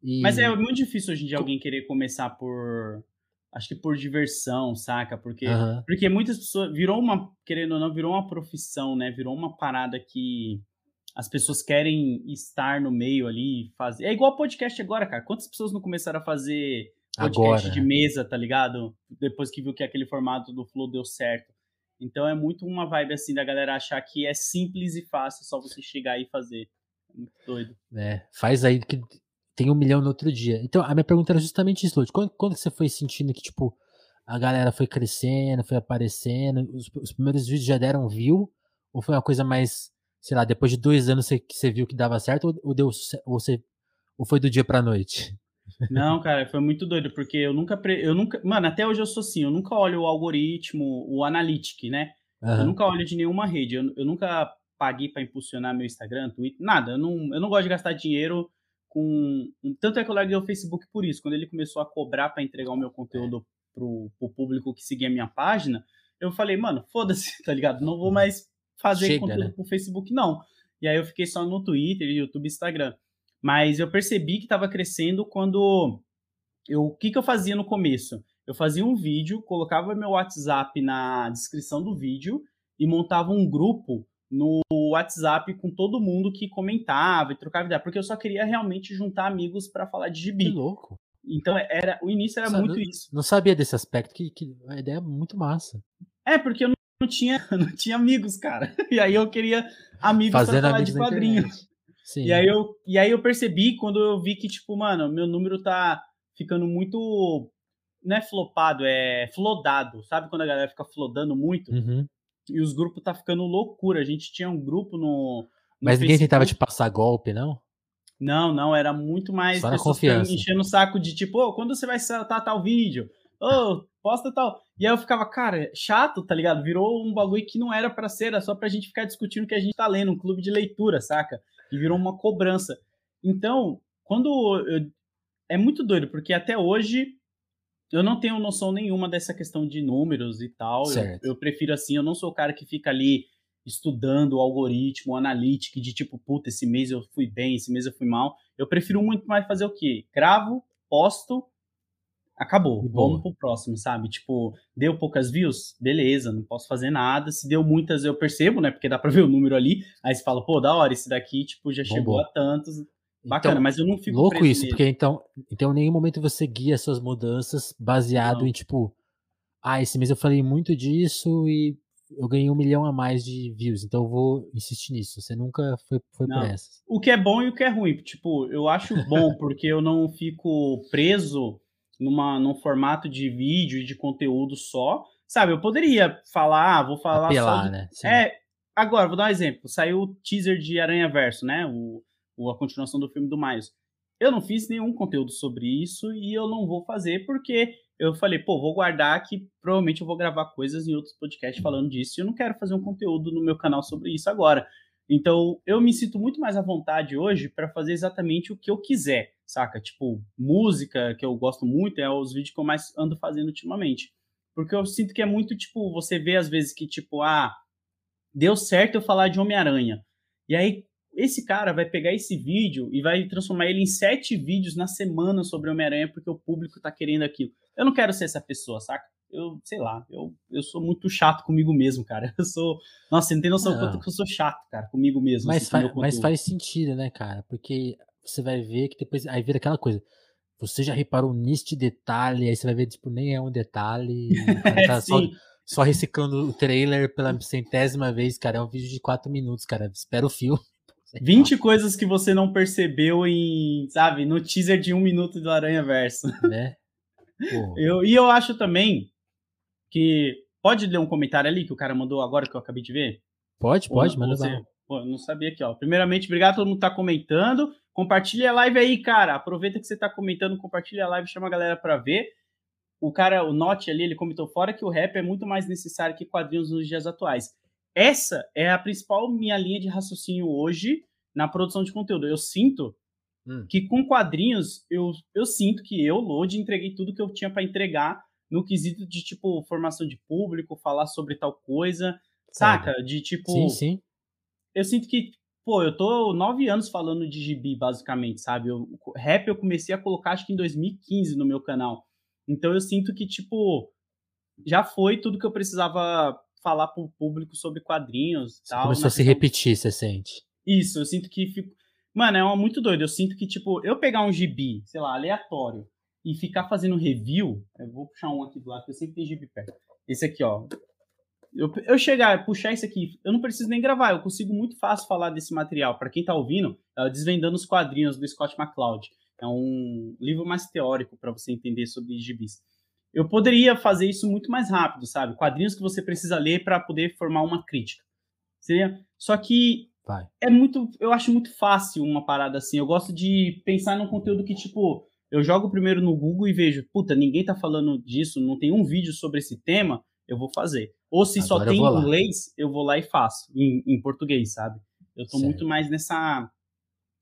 E... Mas é muito difícil hoje em dia alguém querer começar por. Acho que por diversão, saca? Porque, uhum. porque muitas pessoas. Virou uma. Querendo ou não, virou uma profissão, né? Virou uma parada que as pessoas querem estar no meio ali fazer. É igual podcast agora, cara. Quantas pessoas não começaram a fazer podcast agora. de mesa, tá ligado? Depois que viu que aquele formato do Flow deu certo. Então é muito uma vibe assim da galera achar que é simples e fácil só você chegar e fazer. É muito doido. É, faz aí que tem um milhão no outro dia. Então, a minha pergunta era justamente isso, Lute. Quando, quando você foi sentindo que, tipo, a galera foi crescendo, foi aparecendo, os, os, primeiros vídeos já deram view? Ou foi uma coisa mais, sei lá, depois de dois anos você, que você viu que dava certo? Ou, ou, deu, ou, você, ou foi do dia pra noite? *laughs* Não, cara, foi muito doido, porque eu nunca. Eu nunca. Mano, até hoje eu sou assim, eu nunca olho o algoritmo, o analytic, né? Uhum. Eu nunca olho de nenhuma rede. Eu, eu nunca paguei para impulsionar meu Instagram, Twitter, nada. Eu não, eu não gosto de gastar dinheiro com. Tanto é que eu larguei o Facebook por isso. Quando ele começou a cobrar para entregar o meu conteúdo pro, pro público que seguia a minha página, eu falei, mano, foda-se, *laughs* tá ligado? Não vou mais fazer Chega, conteúdo né? pro Facebook, não. E aí eu fiquei só no Twitter, YouTube e Instagram. Mas eu percebi que estava crescendo quando eu, o que, que eu fazia no começo? Eu fazia um vídeo, colocava meu WhatsApp na descrição do vídeo e montava um grupo no WhatsApp com todo mundo que comentava e trocava ideia, porque eu só queria realmente juntar amigos para falar de gibi. Que louco. Então era o início era muito isso. Não sabia desse aspecto, que, que a ideia é muito massa. É, porque eu não, tinha, *laughs* não tinha amigos, cara. E aí eu queria amigos para falar de quadrinhos. Sim. E aí, eu, e aí eu percebi quando eu vi que, tipo, mano, meu número tá ficando muito. Não é flopado, é flodado. Sabe quando a galera fica flodando muito? Uhum. E os grupos tá ficando loucura. A gente tinha um grupo no. no Mas ninguém tentava te passar golpe, não? Não, não, era muito mais Só pessoas enchendo o saco de tipo, oh, quando você vai soltar tal vídeo? Ô, oh, *laughs* posta tal. E aí eu ficava, cara, chato, tá ligado? Virou um bagulho que não era para ser, era só pra gente ficar discutindo o que a gente tá lendo, um clube de leitura, saca? E virou uma cobrança. Então, quando eu... é muito doido, porque até hoje eu não tenho noção nenhuma dessa questão de números e tal. Eu, eu, prefiro assim, eu não sou o cara que fica ali estudando o algoritmo, o analytics, de tipo, puta, esse mês eu fui bem, esse mês eu fui mal. Eu prefiro muito mais fazer o quê? Gravo, posto, acabou. Vamos pro próximo, sabe? Tipo, deu poucas views? Beleza, não posso fazer nada. Se deu muitas, eu percebo, né? Porque dá pra ver o número ali. Aí você fala, pô, da hora, esse daqui, tipo, já chegou a tantos. Bacana, então, mas eu não fico louco isso, porque então, então em nenhum momento você guia suas mudanças baseado não. em tipo, ah, esse mês eu falei muito disso e eu ganhei um milhão a mais de views, então eu vou insistir nisso. Você nunca foi, foi por essas. O que é bom e o que é ruim. Tipo, eu acho bom *laughs* porque eu não fico preso numa, num formato de vídeo e de conteúdo só. Sabe, eu poderia falar, ah, vou falar Apelar, só. De... Né? É, agora, vou dar um exemplo. Saiu o teaser de Aranha Verso, né? O, o, a continuação do filme do Miles. Eu não fiz nenhum conteúdo sobre isso e eu não vou fazer porque eu falei, pô, vou guardar que provavelmente eu vou gravar coisas em outros podcasts falando disso e eu não quero fazer um conteúdo no meu canal sobre isso agora. Então, eu me sinto muito mais à vontade hoje para fazer exatamente o que eu quiser, saca? Tipo, música, que eu gosto muito, é os vídeos que eu mais ando fazendo ultimamente. Porque eu sinto que é muito, tipo, você vê às vezes que, tipo, ah, deu certo eu falar de Homem-Aranha. E aí, esse cara vai pegar esse vídeo e vai transformar ele em sete vídeos na semana sobre Homem-Aranha porque o público tá querendo aquilo. Eu não quero ser essa pessoa, saca? Eu, sei lá, eu, eu sou muito chato comigo mesmo, cara. *laughs* Eu sou. Nossa, você não tem noção não. quanto que eu sou chato, cara, comigo mesmo. Mas, assim, fa mas faz sentido, né, cara? Porque você vai ver que depois. Aí vira aquela coisa. Você já reparou neste detalhe, aí você vai ver, tipo, nem é um detalhe. *laughs* tá só, só reciclando o trailer pela centésima vez, cara. É um vídeo de quatro minutos, cara. Espera o filme. *laughs* 20 coisas que você não percebeu em, sabe, no teaser de um minuto do Aranha Verso. *laughs* Né? Eu, e eu acho também que. Pode ler um comentário ali que o cara mandou agora que eu acabei de ver? Pode, pode, manda você... Pô, não sabia aqui, ó. Primeiramente, obrigado a todo mundo que tá comentando. Compartilha a live aí, cara. Aproveita que você tá comentando, compartilha a live, chama a galera para ver. O cara, o Note ali, ele comentou fora que o rap é muito mais necessário que quadrinhos nos dias atuais. Essa é a principal minha linha de raciocínio hoje na produção de conteúdo. Eu sinto hum. que com quadrinhos eu, eu sinto que eu, Load, entreguei tudo que eu tinha para entregar no quesito de, tipo, formação de público, falar sobre tal coisa, saca? De, tipo... Sim, sim. Eu sinto que, pô, eu tô nove anos falando de gibi, basicamente, sabe? Eu, rap eu comecei a colocar, acho que em 2015 no meu canal. Então eu sinto que, tipo, já foi tudo que eu precisava falar pro público sobre quadrinhos tal. Começou a se repetir, você sente? Isso, eu sinto que fico... Mano, é uma muito doido. Eu sinto que, tipo, eu pegar um gibi, sei lá, aleatório, e ficar fazendo review, eu vou puxar um aqui do lado, porque eu sempre tenho gibi perto. Esse aqui, ó. Eu, eu chegar, puxar isso aqui, eu não preciso nem gravar, eu consigo muito fácil falar desse material. Para quem tá ouvindo, é Desvendando os Quadrinhos do Scott McCloud. É um livro mais teórico para você entender sobre gibis. Eu poderia fazer isso muito mais rápido, sabe? Quadrinhos que você precisa ler para poder formar uma crítica. Seria... Só que Vai. é muito, eu acho muito fácil uma parada assim. Eu gosto de pensar num conteúdo que tipo eu jogo primeiro no Google e vejo, puta, ninguém tá falando disso, não tem um vídeo sobre esse tema, eu vou fazer. Ou se Agora só tem em inglês, eu vou lá e faço, em, em português, sabe? Eu tô certo. muito mais nessa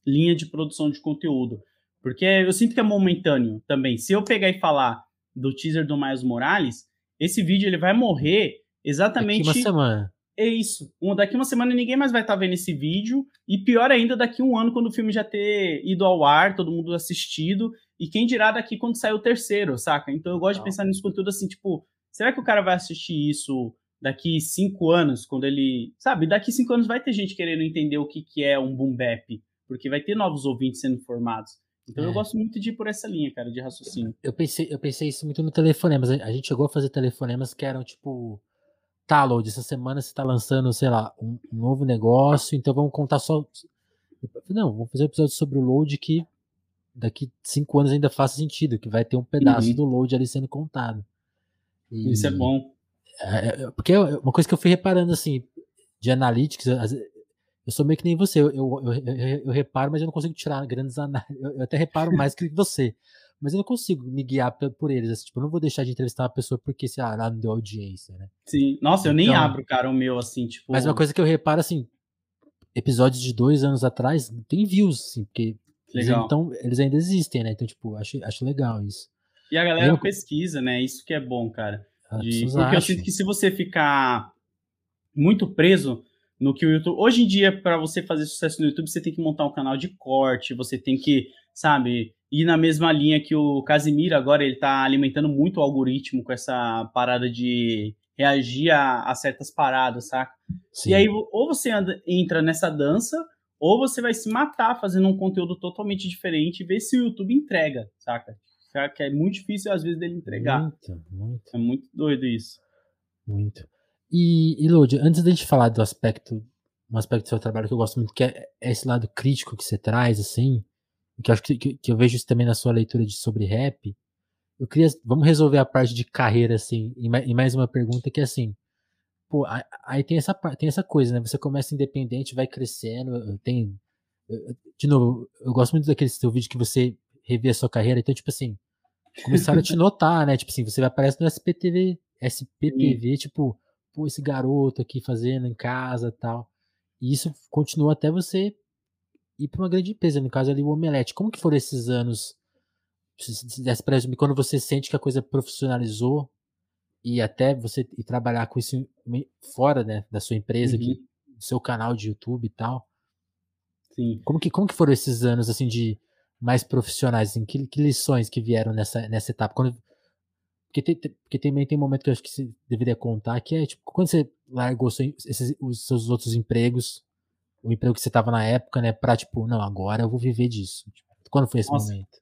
linha de produção de conteúdo. Porque eu sinto que é momentâneo também. Se eu pegar e falar do teaser do Miles Morales, esse vídeo ele vai morrer exatamente. Daqui uma semana. É isso. Daqui uma semana ninguém mais vai estar tá vendo esse vídeo. E pior ainda, daqui um ano, quando o filme já ter ido ao ar, todo mundo assistido. E quem dirá daqui quando sair o terceiro, saca? Então eu gosto Não. de pensar nisso conteúdo assim, tipo, será que o cara vai assistir isso daqui cinco anos, quando ele. Sabe, daqui cinco anos vai ter gente querendo entender o que, que é um boom bap, porque vai ter novos ouvintes sendo formados. Então é. eu gosto muito de ir por essa linha, cara, de raciocínio. Eu pensei, eu pensei isso muito no telefonemas. A gente chegou a fazer telefonemas que eram tipo. Tá, Load, essa semana você tá lançando, sei lá, um, um novo negócio, então vamos contar só. Não, vamos fazer um episódio sobre o Load que daqui cinco anos ainda faça sentido, que vai ter um pedaço uhum. do load ali sendo contado. E, Isso é bom. É, é, porque é uma coisa que eu fui reparando, assim, de analytics, eu sou meio que nem você, eu, eu, eu, eu reparo, mas eu não consigo tirar grandes análises, *laughs* eu, até reparo mais que você, mas eu não consigo me guiar por eles, assim, tipo, eu não vou deixar de entrevistar uma pessoa porque, sei lá, não deu audiência, né? Sim, nossa, eu nem então, abro, cara, o meu, assim, tipo... Mas uma coisa que eu reparo, assim, episódios de dois anos atrás, tem views, assim, porque Legal. Então, eles ainda existem, né? Então, tipo, acho, acho legal isso. E a galera eu... pesquisa, né? Isso que é bom, cara. Ah, de... Porque acham. eu sinto que se você ficar muito preso no que o YouTube. Hoje em dia, para você fazer sucesso no YouTube, você tem que montar um canal de corte, você tem que, sabe, ir na mesma linha que o Casimiro agora, ele tá alimentando muito o algoritmo com essa parada de reagir a, a certas paradas, saca? Sim. E aí, ou você anda, entra nessa dança, ou você vai se matar fazendo um conteúdo totalmente diferente e ver se o YouTube entrega, saca? Que é muito difícil às vezes dele entregar. Muito, muito. É muito doido isso. Muito. E, e Lodi, antes da gente falar do aspecto, um aspecto do seu trabalho que eu gosto muito, que é esse lado crítico que você traz, assim, que eu acho que, que, que eu vejo isso também na sua leitura de sobre rap. Eu queria, vamos resolver a parte de carreira, assim, e mais uma pergunta que é assim, Pô, aí tem essa, tem essa coisa, né? Você começa independente, vai crescendo. Tem. De novo, eu gosto muito daquele seu vídeo que você revê a sua carreira. Então, tipo assim, começaram a te notar, né? Tipo assim, você aparece no SPTV, SPTV, tipo, pô, esse garoto aqui fazendo em casa tal. E isso continua até você ir para uma grande empresa, no caso ali o Omelete. Como que foram esses anos? Quando você sente que a coisa profissionalizou e até você ir trabalhar com isso fora né, da sua empresa, uhum. que, do seu canal de YouTube e tal. Sim. Como que, como que foram esses anos assim de mais profissionais? Assim, que, que lições que vieram nessa, nessa etapa? Quando, porque, tem, porque também tem um momento que eu acho que você deveria contar, que é tipo, quando você largou seu, esses, os seus outros empregos, o emprego que você estava na época, né, pra tipo, não, agora eu vou viver disso. Tipo, quando foi esse Nossa. momento?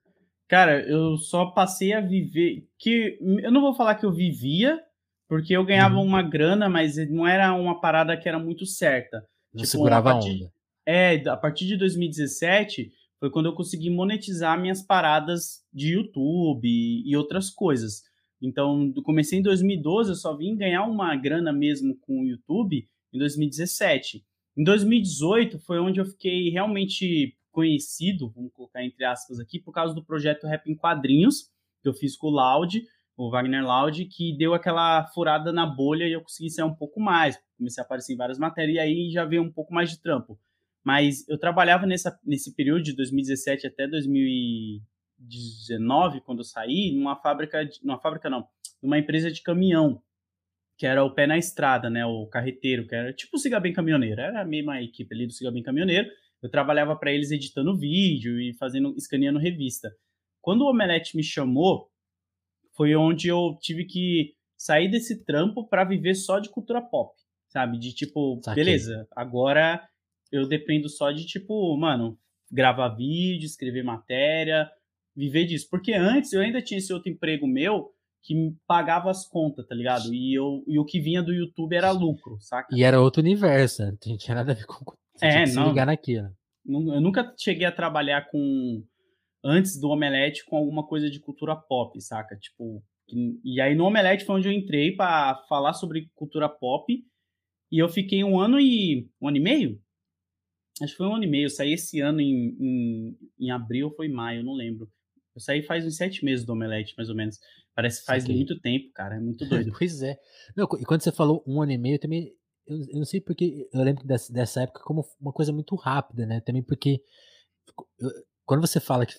Cara, eu só passei a viver. que Eu não vou falar que eu vivia, porque eu ganhava uhum. uma grana, mas não era uma parada que era muito certa. Não tipo, segurava a, partir, onda. É, a partir de 2017 foi quando eu consegui monetizar minhas paradas de YouTube e outras coisas. Então, comecei em 2012, eu só vim ganhar uma grana mesmo com o YouTube em 2017. Em 2018 foi onde eu fiquei realmente conhecido, vamos colocar entre aspas aqui, por causa do projeto Rap em Quadrinhos, que eu fiz com o Loud, o Wagner Loud, que deu aquela furada na bolha e eu consegui sair um pouco mais. Comecei a aparecer em várias matérias e aí já veio um pouco mais de trampo. Mas eu trabalhava nessa, nesse período de 2017 até 2019, quando eu saí, numa fábrica, de, numa fábrica não, numa empresa de caminhão, que era o pé na estrada, né, o carreteiro, que era tipo o Siga Bem Caminhoneiro, era a mesma equipe ali do Siga Bem Caminhoneiro. Eu trabalhava para eles editando vídeo e fazendo, escaneando revista. Quando o Omelete me chamou, foi onde eu tive que sair desse trampo para viver só de cultura pop, sabe? De tipo, Saquei. beleza, agora eu dependo só de tipo, mano, gravar vídeo, escrever matéria, viver disso. Porque antes eu ainda tinha esse outro emprego meu que pagava as contas, tá ligado? E, eu, e o que vinha do YouTube era lucro, saca? E era outro universo, né? não tinha nada a ver com. Você é, não. Se ligar naquilo. Eu nunca cheguei a trabalhar com antes do Omelete com alguma coisa de cultura pop, saca? Tipo, e aí no Omelete foi onde eu entrei para falar sobre cultura pop e eu fiquei um ano e um ano e meio. Acho que foi um ano e meio. Eu saí esse ano em, em, em abril ou foi maio, não lembro. Eu saí faz uns sete meses do Omelete, mais ou menos. Parece que faz muito tempo, cara. É muito doido. *laughs* pois é. Não, e quando você falou um ano e meio, também. Eu, eu não sei porque. Eu lembro dessa, dessa época como uma coisa muito rápida, né? Também porque. Eu, quando você fala que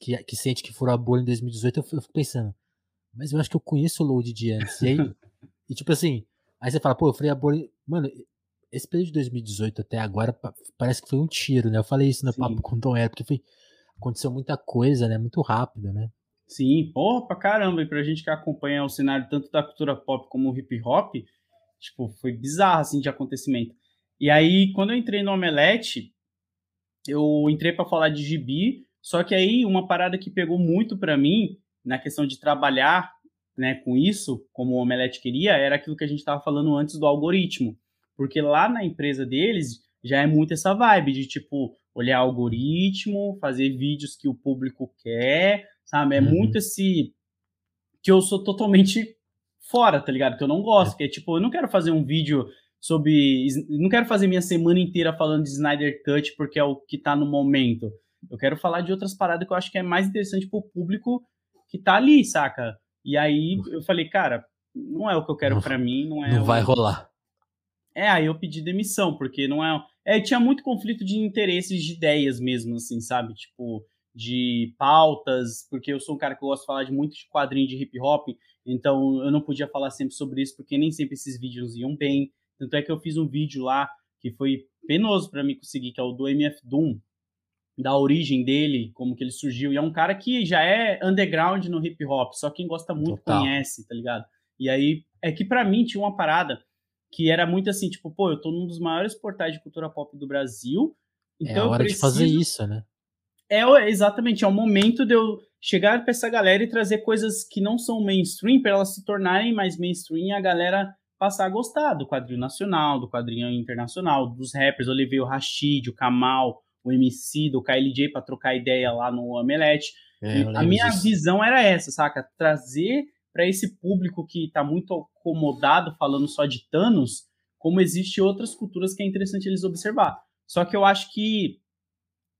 que, que sente que furou a bolha em 2018, eu fico pensando, mas eu acho que eu conheço o Load de antes. E aí, *laughs* e tipo assim, aí você fala, pô, eu furei a bolha. Mano, esse período de 2018 até agora parece que foi um tiro, né? Eu falei isso no Sim. papo com o Tom Air, porque foi, aconteceu muita coisa, né? Muito rápido, né? Sim, porra, pra caramba. E pra gente que acompanha o cenário tanto da cultura pop como o hip hop, tipo, foi bizarro, assim, de acontecimento. E aí, quando eu entrei no Omelete, eu entrei para falar de gibi, só que aí uma parada que pegou muito para mim na questão de trabalhar né, com isso, como o Omelete queria, era aquilo que a gente estava falando antes do algoritmo. Porque lá na empresa deles já é muito essa vibe de tipo olhar algoritmo, fazer vídeos que o público quer, sabe? É uhum. muito esse que eu sou totalmente fora, tá ligado? Que eu não gosto, é. que é tipo, eu não quero fazer um vídeo sobre, não quero fazer minha semana inteira falando de Snyder Cut porque é o que tá no momento. Eu quero falar de outras paradas que eu acho que é mais interessante pro público que tá ali, saca? E aí eu falei, cara, não é o que eu quero para mim, não é. Não o... vai rolar. É, aí eu pedi demissão, porque não é. É, tinha muito conflito de interesses, de ideias mesmo, assim, sabe? Tipo, de pautas, porque eu sou um cara que gosta de falar de muito de quadrinho de hip hop, então eu não podia falar sempre sobre isso, porque nem sempre esses vídeos iam bem. Tanto é que eu fiz um vídeo lá que foi penoso para mim conseguir, que é o do MF Doom, da origem dele, como que ele surgiu. E é um cara que já é underground no hip hop, só quem gosta muito Total. conhece, tá ligado? E aí é que para mim tinha uma parada que era muito assim, tipo, pô, eu tô num dos maiores portais de cultura pop do Brasil. Então é a hora preciso... de fazer isso, né? É exatamente, é o momento de eu chegar para essa galera e trazer coisas que não são mainstream para elas se tornarem mais mainstream e a galera passar a gostar do quadrinho nacional, do quadrinho internacional, dos rappers. Eu levei o Rashid, o Kamal, o MC do KLJ para trocar ideia lá no Omelete. É, a minha disso. visão era essa, saca? Trazer para esse público que está muito acomodado falando só de Thanos, como existe outras culturas que é interessante eles observar. Só que eu acho que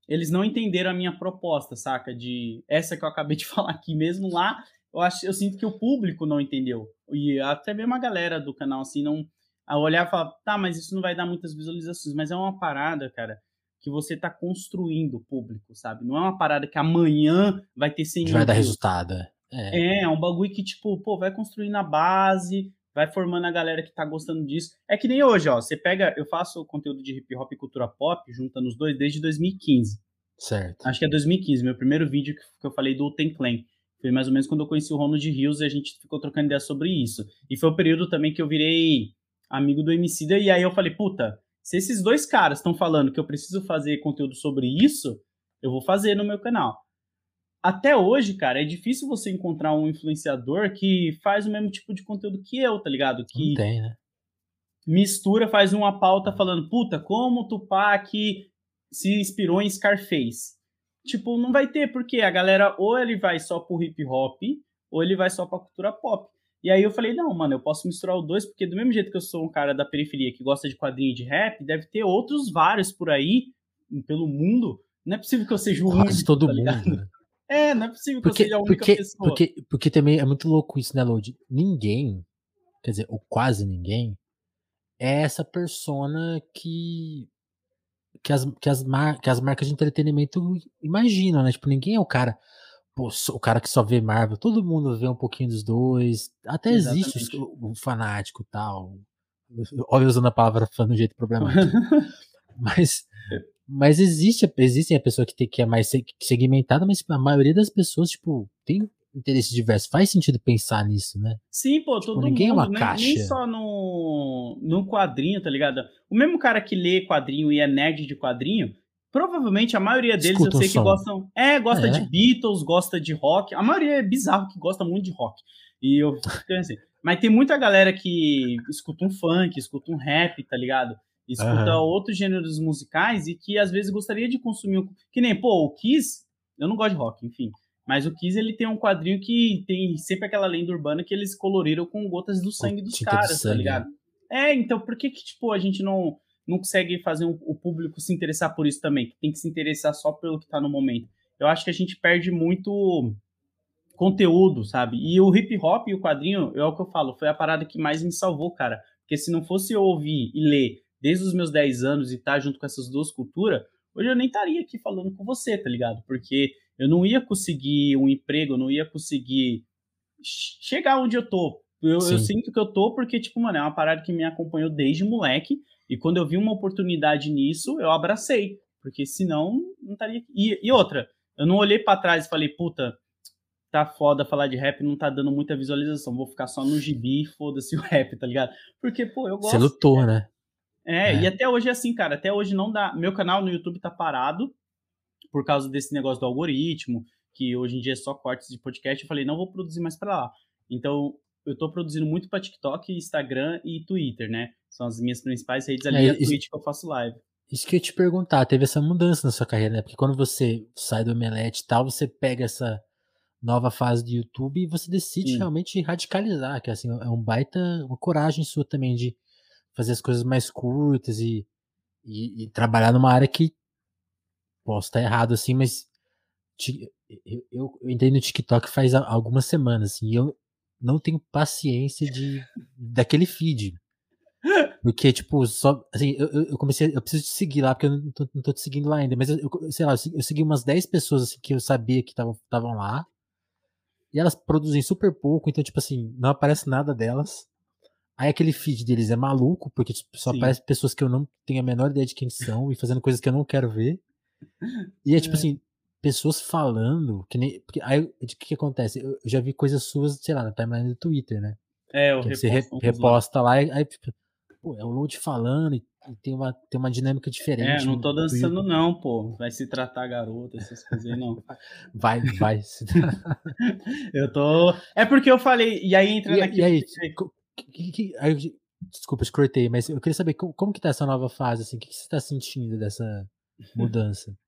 eles não entenderam a minha proposta, saca? De essa que eu acabei de *laughs* falar aqui mesmo lá, eu acho, eu sinto que o público não entendeu. E até mesmo a galera do canal assim não a olhar e falar, tá, mas isso não vai dar muitas visualizações, mas é uma parada, cara, que você está construindo o público, sabe? Não é uma parada que amanhã vai ter 100 mil. Vai dar resultado. É. é, é um bagulho que, tipo, pô, vai construir na base, vai formando a galera que tá gostando disso. É que nem hoje, ó. Você pega. Eu faço conteúdo de hip hop e cultura pop, juntando os dois, desde 2015. Certo. Acho que é 2015, meu primeiro vídeo que eu falei do Uten Clan. Foi mais ou menos quando eu conheci o Ronald Rios e a gente ficou trocando ideia sobre isso. E foi o período também que eu virei amigo do Emicida, e aí eu falei, puta, se esses dois caras estão falando que eu preciso fazer conteúdo sobre isso, eu vou fazer no meu canal. Até hoje, cara, é difícil você encontrar um influenciador que faz o mesmo tipo de conteúdo que eu, tá ligado? Que Não tem, né? mistura, faz uma pauta falando, puta, como Tupac se inspirou em Scarface. Tipo, não vai ter, porque a galera ou ele vai só pro hip hop, ou ele vai só pra cultura pop. E aí eu falei, não, mano, eu posso misturar os dois, porque do mesmo jeito que eu sou um cara da periferia que gosta de quadrinho de rap, deve ter outros vários por aí, pelo mundo. Não é possível que eu seja o único, Quase todo tá mundo. É, não é possível que porque, eu seja a única porque, pessoa. Porque, porque também é muito louco isso, né, Lodi? Ninguém, quer dizer, ou quase ninguém, é essa persona que que as, que as, mar, que as marcas de entretenimento imaginam, né? Tipo, ninguém é o cara. Pô, o cara que só vê Marvel, todo mundo vê um pouquinho dos dois. Até Exatamente. existe o, o fanático tal. Olha usando a palavra fã do jeito problemático. *laughs* mas, mas existe, existem a pessoa que, tem, que é mais segmentada, mas a maioria das pessoas, tipo, tem interesses diversos. Faz sentido pensar nisso, né? Sim, pô, tipo, todo ninguém mundo, é uma nem, caixa. nem só no, no quadrinho, tá ligado? O mesmo cara que lê quadrinho e é nerd de quadrinho, provavelmente a maioria deles Escuta eu sei que gostam. É, gosta é. de Beatles, gosta de rock. A maioria é bizarro que gosta muito de rock. E eu assim. Mas tem muita galera que escuta um funk, escuta um rap, tá ligado? Escuta uhum. outros gêneros musicais e que às vezes gostaria de consumir. Que nem, pô, o Kiss, eu não gosto de rock, enfim. Mas o Kiss ele tem um quadrinho que tem sempre aquela lenda urbana que eles coloriram com gotas do sangue dos caras, tá ligado? É, então por que que tipo a gente não não consegue fazer um, o público se interessar por isso também? Tem que se interessar só pelo que tá no momento. Eu acho que a gente perde muito conteúdo, sabe? E o hip hop e o quadrinho, é o que eu falo, foi a parada que mais me salvou, cara. Porque se não fosse eu ouvir e ler desde os meus 10 anos e estar tá junto com essas duas culturas, hoje eu nem estaria aqui falando com você, tá ligado? Porque eu não ia conseguir um emprego, eu não ia conseguir chegar onde eu tô. Eu, eu, sinto que eu tô porque, tipo, mano, é uma parada que me acompanhou desde moleque. E quando eu vi uma oportunidade nisso, eu abracei. Porque senão, não estaria. E, e outra, eu não olhei para trás e falei, puta, tá foda falar de rap, não tá dando muita visualização. Vou ficar só no gibi e foda-se o rap, tá ligado? Porque, pô, eu gosto. Você lutou, né? É, é, e até hoje é assim, cara. Até hoje não dá. Meu canal no YouTube tá parado por causa desse negócio do algoritmo, que hoje em dia é só cortes de podcast, eu falei, não vou produzir mais para lá. Então, eu tô produzindo muito para TikTok, Instagram e Twitter, né? São as minhas principais redes ali, é, a Twitch que eu faço live. Isso que eu ia te perguntar, teve essa mudança na sua carreira, né? Porque quando você sai do Omelete e tal, você pega essa nova fase do YouTube e você decide Sim. realmente radicalizar, que assim, é um baita, uma coragem sua também de fazer as coisas mais curtas e, e, e trabalhar numa área que Posso estar errado assim, mas eu, eu, entrei no TikTok faz algumas semanas, assim, e eu não tenho paciência de daquele feed. Porque, tipo, só. Assim, eu, eu comecei. Eu preciso te seguir lá, porque eu não tô, não tô te seguindo lá ainda. Mas eu, eu sei lá, eu segui umas 10 pessoas assim, que eu sabia que estavam lá. E elas produzem super pouco, então, tipo assim, não aparece nada delas. Aí aquele feed deles é maluco, porque tipo, só Sim. aparece pessoas que eu não tenho a menor ideia de quem são e fazendo coisas que eu não quero ver. E é tipo é. assim, pessoas falando, que nem. Porque aí o que, que acontece? Eu já vi coisas suas, sei lá, na timeline do Twitter, né? É, eu Você re, reposta lá, e aí, tipo, pô, é o Load falando e, e, tem, uma, tem uma dinâmica diferente. É, não tô dançando, não, pô. Vai se tratar garota, essas coisas aí, não. *laughs* Vai, vai. *laughs* eu tô. É porque eu falei, e aí entra e, naquele. E aí, que, que, desculpa, escrotei, mas eu queria saber como, como que tá essa nova fase, assim, o que, que você tá sentindo dessa mudança? *laughs*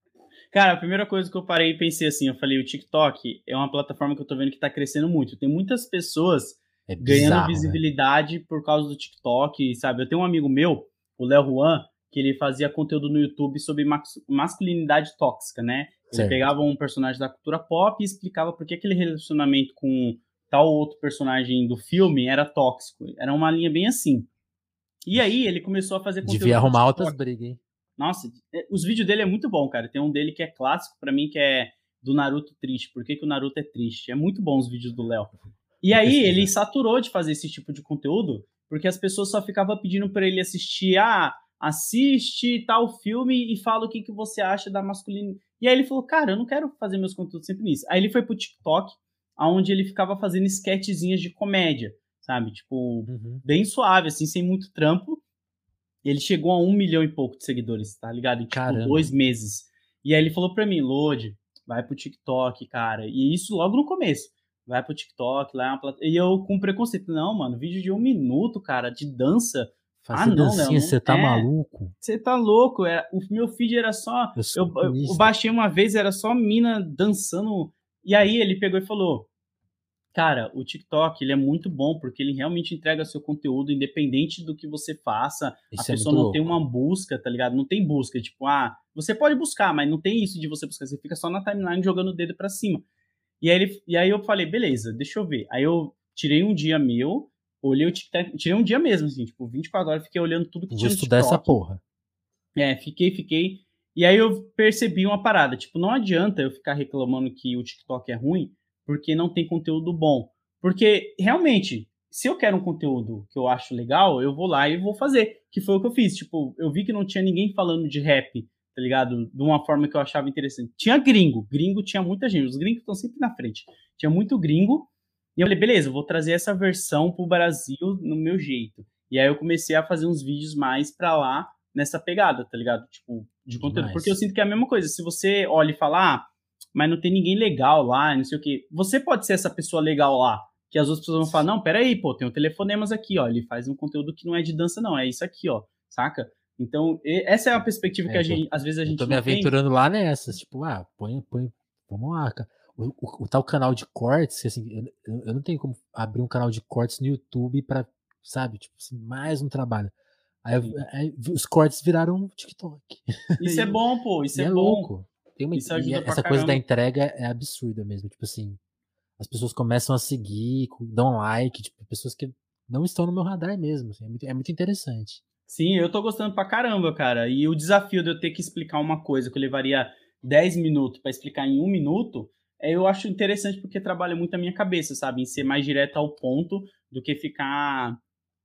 Cara, a primeira coisa que eu parei e pensei assim, eu falei, o TikTok é uma plataforma que eu tô vendo que tá crescendo muito. Tem muitas pessoas é bizarro, ganhando né? visibilidade né? por causa do TikTok, sabe? Eu tenho um amigo meu, o Léo Juan, que ele fazia conteúdo no YouTube sobre masculinidade tóxica, né? Ele certo. pegava um personagem da cultura pop e explicava por que aquele relacionamento com tal outro personagem do filme era tóxico. Era uma linha bem assim. E aí ele começou a fazer conteúdo. Devia arrumar altas brigas, hein? Nossa, é, os vídeos dele é muito bom, cara. Tem um dele que é clássico para mim, que é do Naruto triste. Por que, que o Naruto é triste? É muito bom os vídeos do Léo. E aí ele saturou de fazer esse tipo de conteúdo, porque as pessoas só ficavam pedindo para ele assistir, ah, assiste tal filme e fala o que, que você acha da masculinidade. E aí ele falou, cara, eu não quero fazer meus conteúdos sempre nisso. Aí ele foi pro TikTok, onde ele ficava fazendo sketchzinhas de comédia, sabe? Tipo, uhum. bem suave, assim, sem muito trampo. Ele chegou a um milhão e pouco de seguidores, tá ligado? Em tipo, Caramba. dois meses. E aí ele falou pra mim, Lodi, vai pro TikTok, cara. E isso logo no começo. Vai pro TikTok, lá é uma plat... E eu com preconceito. Não, mano, vídeo de um minuto, cara, de dança. Fazer ah, não, dancinha, você tá é, maluco? Você tá louco. Era, o meu feed era só. Eu, eu, eu baixei uma vez, era só mina dançando. E aí ele pegou e falou: Cara, o TikTok ele é muito bom porque ele realmente entrega seu conteúdo independente do que você faça. Isso a é pessoa não louco. tem uma busca, tá ligado? Não tem busca, tipo, ah, você pode buscar, mas não tem isso de você buscar, você fica só na timeline jogando o dedo para cima. E aí, ele, e aí eu falei, beleza, deixa eu ver. Aí eu tirei um dia meu, olhei o TikTok, tirei um dia mesmo, assim, tipo, 24 horas, fiquei olhando tudo que Vou tinha no estudar essa porra. É, fiquei, fiquei. E aí eu percebi uma parada, tipo, não adianta eu ficar reclamando que o TikTok é ruim, porque não tem conteúdo bom. Porque realmente, se eu quero um conteúdo que eu acho legal, eu vou lá e vou fazer. Que foi o que eu fiz. Tipo, eu vi que não tinha ninguém falando de rap, tá ligado? De uma forma que eu achava interessante. Tinha gringo. Gringo tinha muita gente. Os gringos estão sempre na frente. Tinha muito gringo. E eu falei, beleza, eu vou trazer essa versão pro Brasil no meu jeito. E aí eu comecei a fazer uns vídeos mais pra lá, nessa pegada, tá ligado? Tipo, de conteúdo. Demais. Porque eu sinto que é a mesma coisa. Se você olha e fala, ah, mas não tem ninguém legal lá, não sei o quê. Você pode ser essa pessoa legal lá que as outras pessoas vão falar, não, peraí, pô, tem o Telefonemas aqui, ó, ele faz um conteúdo que não é de dança, não, é isso aqui, ó, saca? Então, essa é a perspectiva é, que a gente, às vezes a gente eu tô me aventurando tem. lá nessas, tipo, ah, põe, põe, vamos lá, cara. O, o, o, tal canal de cortes, assim, eu, eu, não tenho como abrir um canal de cortes no YouTube para, sabe, tipo assim, mais um trabalho. Aí, aí, os cortes viraram TikTok. Isso é *laughs* bom, pô, isso é, é bom. louco. Tem uma, essa coisa caramba. da entrega é absurda mesmo, tipo assim, as pessoas começam a seguir, dão like, tipo, pessoas que não estão no meu radar mesmo. Assim, é, muito, é muito interessante. Sim, eu tô gostando pra caramba, cara. E o desafio de eu ter que explicar uma coisa que eu levaria 10 minutos para explicar em um minuto, é, eu acho interessante porque trabalha muito a minha cabeça, sabe? Em ser mais direto ao ponto do que ficar,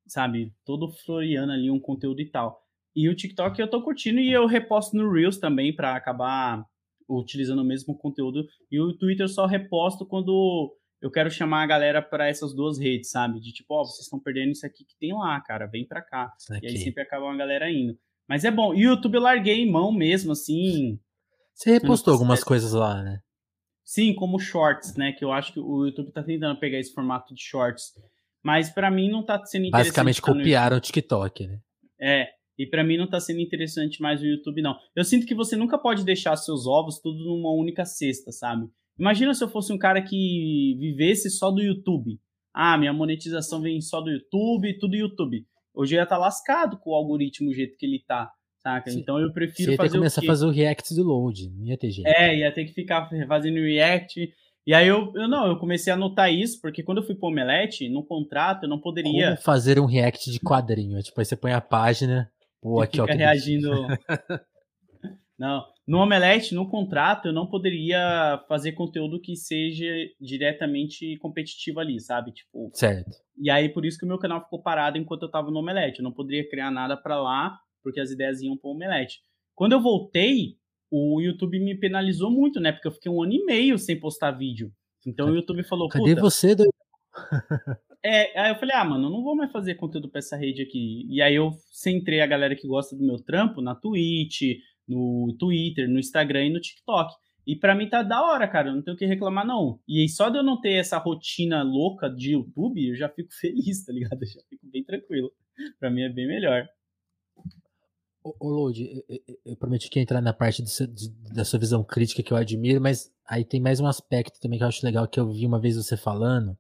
sabe, todo floreando ali um conteúdo e tal. E o TikTok eu tô curtindo e eu reposto no Reels também para acabar utilizando o mesmo conteúdo. E o Twitter só reposto quando eu quero chamar a galera para essas duas redes, sabe? De tipo, ó, oh, vocês estão perdendo isso aqui que tem lá, cara, vem pra cá. E aí sempre acaba uma galera indo. Mas é bom. E o YouTube eu larguei em mão mesmo, assim. Você repostou algumas coisas lá, né? Sim, como shorts, né? Que eu acho que o YouTube tá tentando pegar esse formato de shorts. Mas para mim não tá sendo interessante. Basicamente copiaram o TikTok, né? É. E para mim não tá sendo interessante mais o YouTube, não. Eu sinto que você nunca pode deixar seus ovos tudo numa única cesta, sabe? Imagina se eu fosse um cara que vivesse só do YouTube. Ah, minha monetização vem só do YouTube, tudo YouTube. Hoje eu ia estar tá lascado com o algoritmo do jeito que ele tá, saca? Sim. Então eu prefiro Você fazer. Ia ter começar a fazer o react do load, não ia ter jeito. É, ia ter que ficar fazendo react. E aí eu, eu não, eu comecei a notar isso, porque quando eu fui pro Omelete, no contrato, eu não poderia. Como fazer um react de quadrinho? Tipo, aí você põe a página. Pô, aqui, fica ó, reagindo. *laughs* não, no Omelete, no contrato, eu não poderia fazer conteúdo que seja diretamente competitivo ali, sabe? Tipo. Certo. E aí, por isso que o meu canal ficou parado enquanto eu tava no Omelete. Eu não poderia criar nada para lá, porque as ideias iam pro Omelete. Quando eu voltei, o YouTube me penalizou muito, né? Porque eu fiquei um ano e meio sem postar vídeo. Então o YouTube falou, Cadê você, doido? É, aí eu falei, ah, mano, eu não vou mais fazer conteúdo pra essa rede aqui. E aí eu centrei a galera que gosta do meu trampo na Twitch, no Twitter, no Instagram e no TikTok. E para mim tá da hora, cara, eu não tenho o que reclamar, não. E só de eu não ter essa rotina louca de YouTube, eu já fico *laughs* feliz, tá ligado? Eu já fico bem tranquilo. Pra mim é bem melhor. Ô, Lodi, eu, prometi que ia entrar na parte seu, de, da sua visão crítica que eu admiro, mas aí tem mais um aspecto também que eu acho legal que eu vi uma vez você falando,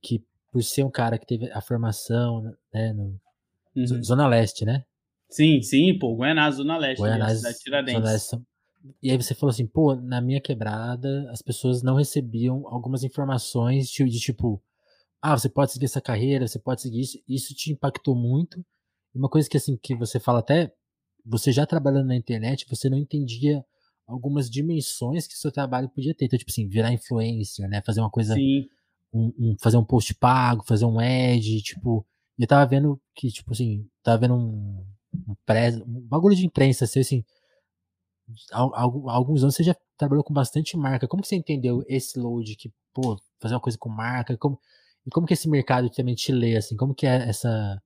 que por ser um cara que teve a formação, né, no uhum. Zona Leste, né? Sim, sim, pô, Guianás, Zona Leste, Guianás, cidade Tiradentes. Zona Leste. E aí você falou assim, pô, na minha quebrada, as pessoas não recebiam algumas informações de, de tipo, ah, você pode seguir essa carreira, você pode seguir isso, isso te impactou muito. Uma coisa que assim, que você fala até, você já trabalhando na internet, você não entendia algumas dimensões que seu trabalho podia ter. Então, tipo assim, virar influencer, né? Fazer uma coisa Sim um, um, fazer um post pago, fazer um ad, tipo, e eu tava vendo que, tipo assim, tava vendo um, um, pré, um bagulho de imprensa, assim, assim há, há, alguns anos você já trabalhou com bastante marca, como que você entendeu esse load, que, pô, fazer uma coisa com marca, como, e como que esse mercado também te lê, assim, como que é essa,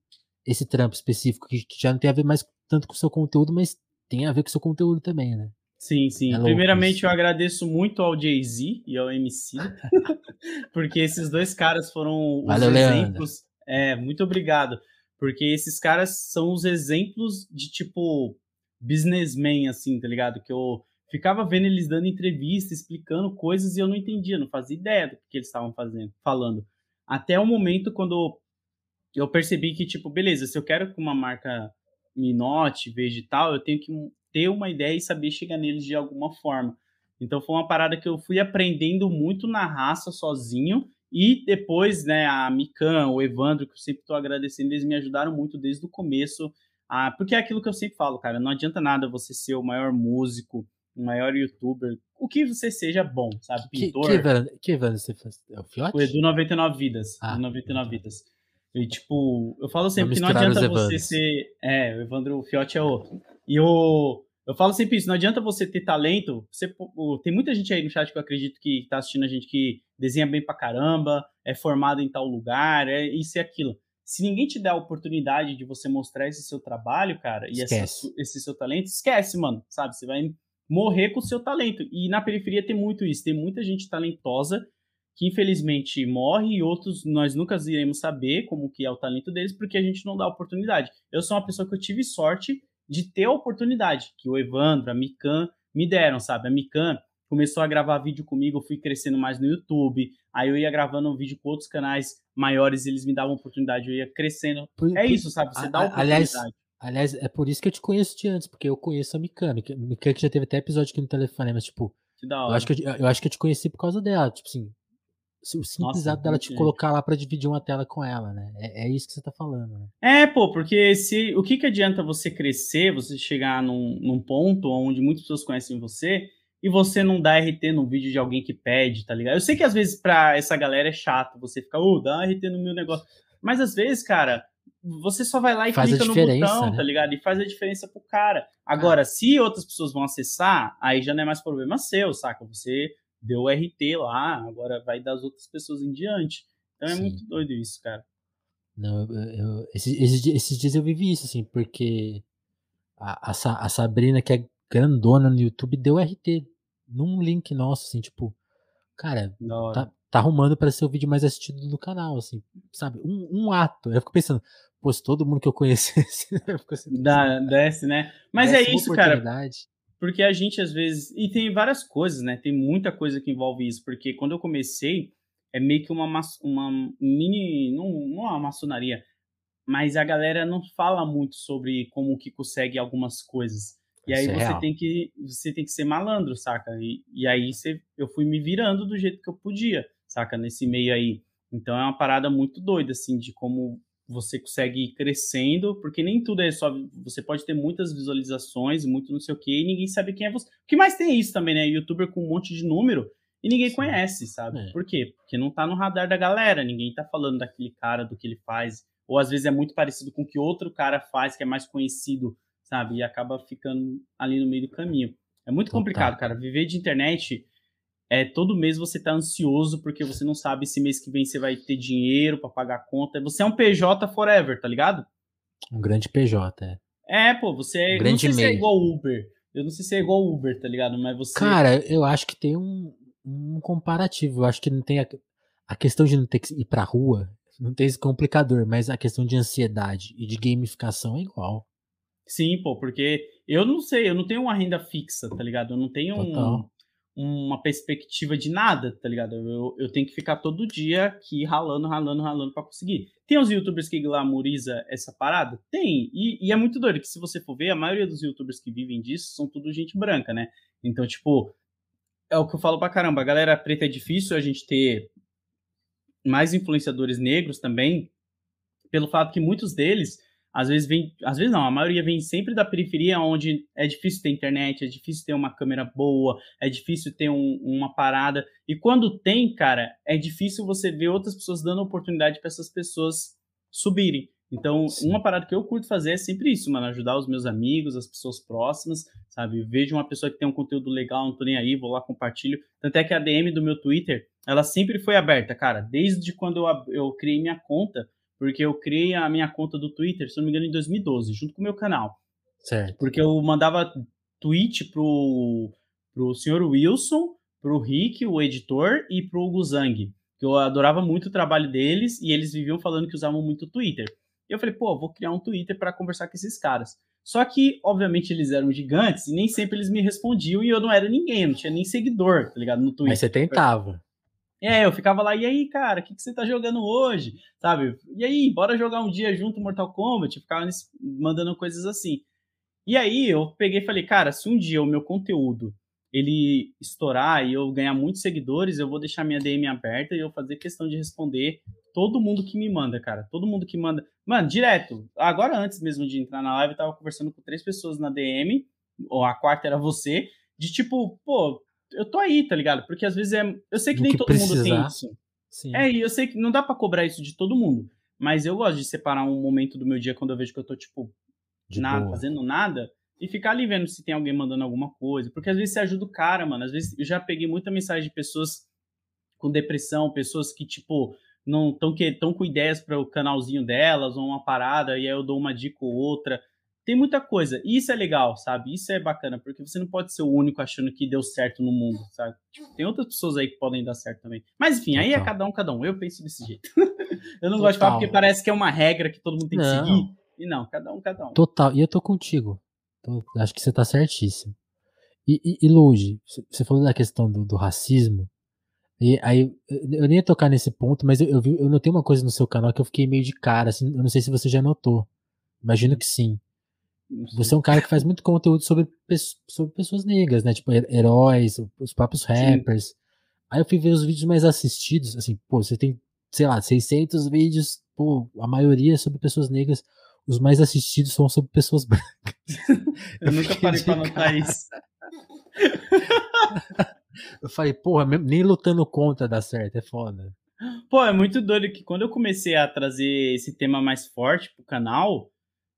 esse trampo específico, que, já não tem a ver mais tanto com o seu conteúdo, mas tem a ver com o seu conteúdo também, né? Sim, sim. É Primeiramente, eu agradeço muito ao Jay-Z e ao MC, *laughs* porque esses dois caras foram os Valeu, exemplos. É, muito obrigado. Porque esses caras são os exemplos de tipo businessman, assim, tá ligado? Que eu ficava vendo eles dando entrevista, explicando coisas e eu não entendia, não fazia ideia do que eles estavam fazendo, falando. Até o momento quando eu percebi que, tipo, beleza, se eu quero que uma marca me note, veja e tal, eu tenho que ter uma ideia e saber chegar neles de alguma forma. Então foi uma parada que eu fui aprendendo muito na raça sozinho e depois, né, a Mikan, o Evandro, que eu sempre estou agradecendo, eles me ajudaram muito desde o começo Ah, porque é aquilo que eu sempre falo, cara. Não adianta nada você ser o maior músico, o maior youtuber, o que você seja bom, sabe? Pintor. Que, que, Evandro, que Evandro você faz? É o Fiote? O Edu 99 Vidas. Ah. 99 Vidas. E, tipo, eu falo sempre que não adianta você ser. É, o Evandro o Fiote é outro. E o. Eu falo sempre isso, não adianta você ter talento. Você, tem muita gente aí no chat que eu acredito que tá assistindo a gente que desenha bem pra caramba, é formado em tal lugar, é isso e aquilo. Se ninguém te der a oportunidade de você mostrar esse seu trabalho, cara, e essa, esse seu talento, esquece, mano, sabe? Você vai morrer com o seu talento. E na periferia tem muito isso, tem muita gente talentosa que infelizmente morre e outros nós nunca iremos saber como que é o talento deles porque a gente não dá oportunidade. Eu sou uma pessoa que eu tive sorte de ter a oportunidade que o Evandro, a Mikan me deram, sabe? A Mikan começou a gravar vídeo comigo, eu fui crescendo mais no YouTube, aí eu ia gravando um vídeo com outros canais maiores, eles me davam oportunidade, eu ia crescendo. Por, é isso, sabe? Você a, dá oportunidade. Aliás, aliás, é por isso que eu te conheço de antes, porque eu conheço a Mikan. Mikan que já teve até episódio aqui no telefone, mas tipo, eu acho, que eu, eu, acho que eu te conheci por causa dela, tipo assim, o simples ato dela te colocar lá para dividir uma tela com ela, né? É, é, isso que você tá falando, né? É, pô, porque se o que, que adianta você crescer, você chegar num, num ponto onde muitas pessoas conhecem você e você não dá RT num vídeo de alguém que pede, tá ligado? Eu sei que às vezes pra essa galera é chato você ficar, ô, oh, dá RT no meu negócio. Mas às vezes, cara, você só vai lá e faz clica no botão, né? tá ligado? E faz a diferença pro cara. Agora, ah. se outras pessoas vão acessar, aí já não é mais problema seu, saca? Você deu RT lá, agora vai das outras pessoas em diante. Então é Sim. muito doido isso, cara. Não, eu, eu esses, esses, esses, dias eu vivi isso, assim, porque a, a, a, Sabrina, que é grandona no YouTube, deu RT num link nosso, assim, tipo, cara, tá, tá arrumando para ser o vídeo mais assistido do canal, assim, sabe? Um, um ato. Eu fico pensando, pô, se todo mundo que eu conhecesse. *laughs* Dá, desce, né? Mas é isso, cara. Porque a gente às vezes. E tem várias coisas, né? Tem muita coisa que envolve isso. Porque quando eu comecei, é meio que uma, uma mini. Não, não é uma maçonaria. Mas a galera não fala muito sobre como que consegue algumas coisas. E aí é você tem que você tem que ser malandro, saca? E, e aí você, eu fui me virando do jeito que eu podia, saca? Nesse meio aí. Então é uma parada muito doida, assim, de como você consegue ir crescendo, porque nem tudo é só. Você pode ter muitas visualizações, muito não sei o que, e ninguém sabe quem é você. O que mais tem isso também, né? Youtuber com um monte de número e ninguém Sim. conhece, sabe? É. Por quê? Porque não tá no radar da galera, ninguém tá falando daquele cara, do que ele faz. Ou às vezes é muito parecido com o que outro cara faz, que é mais conhecido, sabe? E acaba ficando ali no meio do caminho. É muito Total. complicado, cara. Viver de internet é, todo mês você tá ansioso porque você não sabe se mês que vem você vai ter dinheiro para pagar a conta. Você é um PJ forever, tá ligado? Um grande PJ, é. É, pô, você é. Um grande não sei se é igual Uber. Eu não sei se é igual Uber, tá ligado? Mas você. Cara, eu acho que tem um, um comparativo. Eu acho que não tem a, a questão de não ter que ir pra rua, não tem esse complicador, mas a questão de ansiedade e de gamificação é igual. Sim, pô, porque eu não sei, eu não tenho uma renda fixa, tá ligado? Eu não tenho um uma perspectiva de nada, tá ligado? Eu, eu tenho que ficar todo dia aqui ralando, ralando, ralando para conseguir. Tem os youtubers que glamoriza essa parada? Tem. E, e, é muito doido que se você for ver, a maioria dos youtubers que vivem disso são tudo gente branca, né? Então, tipo, é o que eu falo pra caramba. A galera preta é difícil a gente ter mais influenciadores negros também, pelo fato que muitos deles às vezes vem, às vezes não, a maioria vem sempre da periferia, onde é difícil ter internet, é difícil ter uma câmera boa, é difícil ter um, uma parada. E quando tem, cara, é difícil você ver outras pessoas dando oportunidade para essas pessoas subirem. Então, Sim. uma parada que eu curto fazer é sempre isso, mano, ajudar os meus amigos, as pessoas próximas, sabe? Vejo uma pessoa que tem um conteúdo legal, não tô nem aí, vou lá, compartilho. Tanto é que a DM do meu Twitter, ela sempre foi aberta, cara. Desde quando eu, eu criei minha conta, porque eu criei a minha conta do Twitter, se não me engano, em 2012, junto com o meu canal. Certo. Porque eu mandava tweet pro, pro senhor Wilson, pro Rick, o editor, e pro Guzang. Que eu adorava muito o trabalho deles e eles viviam falando que usavam muito o Twitter. E eu falei, pô, vou criar um Twitter para conversar com esses caras. Só que, obviamente, eles eram gigantes e nem sempre eles me respondiam e eu não era ninguém, não tinha nem seguidor, tá ligado? No Twitter. Mas você tentava. É, eu ficava lá, e aí, cara, o que, que você tá jogando hoje? Sabe? E aí, bora jogar um dia junto Mortal Kombat? Ficava mandando coisas assim. E aí, eu peguei e falei, cara, se um dia o meu conteúdo ele estourar e eu ganhar muitos seguidores, eu vou deixar minha DM aberta e eu fazer questão de responder todo mundo que me manda, cara. Todo mundo que manda. Mano, direto. Agora, antes mesmo de entrar na live, eu tava conversando com três pessoas na DM, ou a quarta era você, de tipo, pô, eu tô aí, tá ligado? Porque às vezes é. Eu sei que nem que todo precisar. mundo tem isso. Sim. É, e eu sei que não dá para cobrar isso de todo mundo. Mas eu gosto de separar um momento do meu dia quando eu vejo que eu tô, tipo, de nada, fazendo nada e ficar ali vendo se tem alguém mandando alguma coisa. Porque às vezes você ajuda o cara, mano. Às vezes eu já peguei muita mensagem de pessoas com depressão, pessoas que, tipo, não estão que tão com ideias para o canalzinho delas ou uma parada, e aí eu dou uma dica ou outra. Tem muita coisa. E isso é legal, sabe? Isso é bacana, porque você não pode ser o único achando que deu certo no mundo, sabe? Tipo, tem outras pessoas aí que podem dar certo também. Mas enfim, Total. aí é cada um, cada um. Eu penso desse jeito. *laughs* eu não Total. gosto de falar porque parece que é uma regra que todo mundo tem que não. seguir. E não, cada um, cada um. Total. E eu tô contigo. Então, acho que você está certíssimo. E, e, e Luigi, você falou da questão do, do, racismo, e aí eu nem ia tocar nesse ponto, mas eu, eu, vi, eu notei uma coisa no seu canal que eu fiquei meio de cara, assim, eu não sei se você já notou. Imagino que sim. Você é um cara que faz muito conteúdo sobre, sobre pessoas negras, né? Tipo, heróis, os próprios rappers. Sim. Aí eu fui ver os vídeos mais assistidos, assim, pô, você tem, sei lá, 600 vídeos, pô, a maioria sobre pessoas negras os mais assistidos são sobre pessoas brancas. Eu, *laughs* eu nunca *laughs* parei pra notar isso. *laughs* eu falei, porra, nem lutando contra dá certo, é foda. Pô, é muito doido que quando eu comecei a trazer esse tema mais forte pro canal,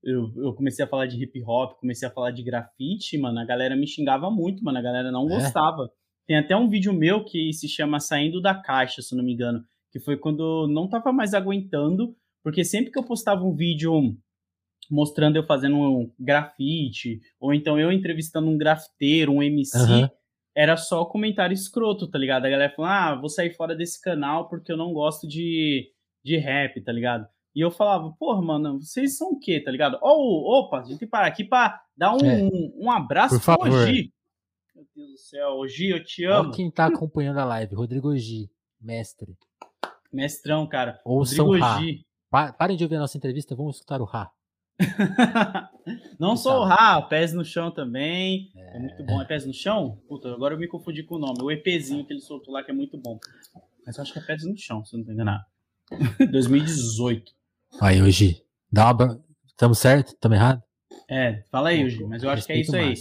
eu, eu comecei a falar de hip hop, comecei a falar de grafite, mano, a galera me xingava muito, mano, a galera não é? gostava. Tem até um vídeo meu que se chama Saindo da Caixa, se não me engano, que foi quando eu não tava mais aguentando, porque sempre que eu postava um vídeo mostrando eu fazendo um grafite, ou então eu entrevistando um grafiteiro, um MC, uhum. era só comentário escroto, tá ligado? A galera falando, ah, vou sair fora desse canal porque eu não gosto de, de rap, tá ligado? E eu falava, porra, mano, vocês são o quê, tá ligado? Oh, opa, a gente tem que parar aqui pra dar um, é. um abraço Por pro Ogi. Meu Deus do céu, Ogi, eu te amo. Olha quem tá acompanhando a live, Rodrigo Ogi, mestre. Mestrão, cara. Ouçam Rodrigo Ogi. Pa parem de ouvir a nossa entrevista, vamos escutar o Rá. *laughs* não sou o Rá, pés no chão também. É. é. muito bom. É pés no chão? Puta, agora eu me confundi com o nome. O EPzinho que ele soltou lá, que é muito bom. Mas eu acho que é pés no chão, se eu não tô enganado. *laughs* 2018. Aí, hoje. Dá uma... Estamos certo? Estamos errado? É, fala aí, hoje. Mas eu acho que é isso aí.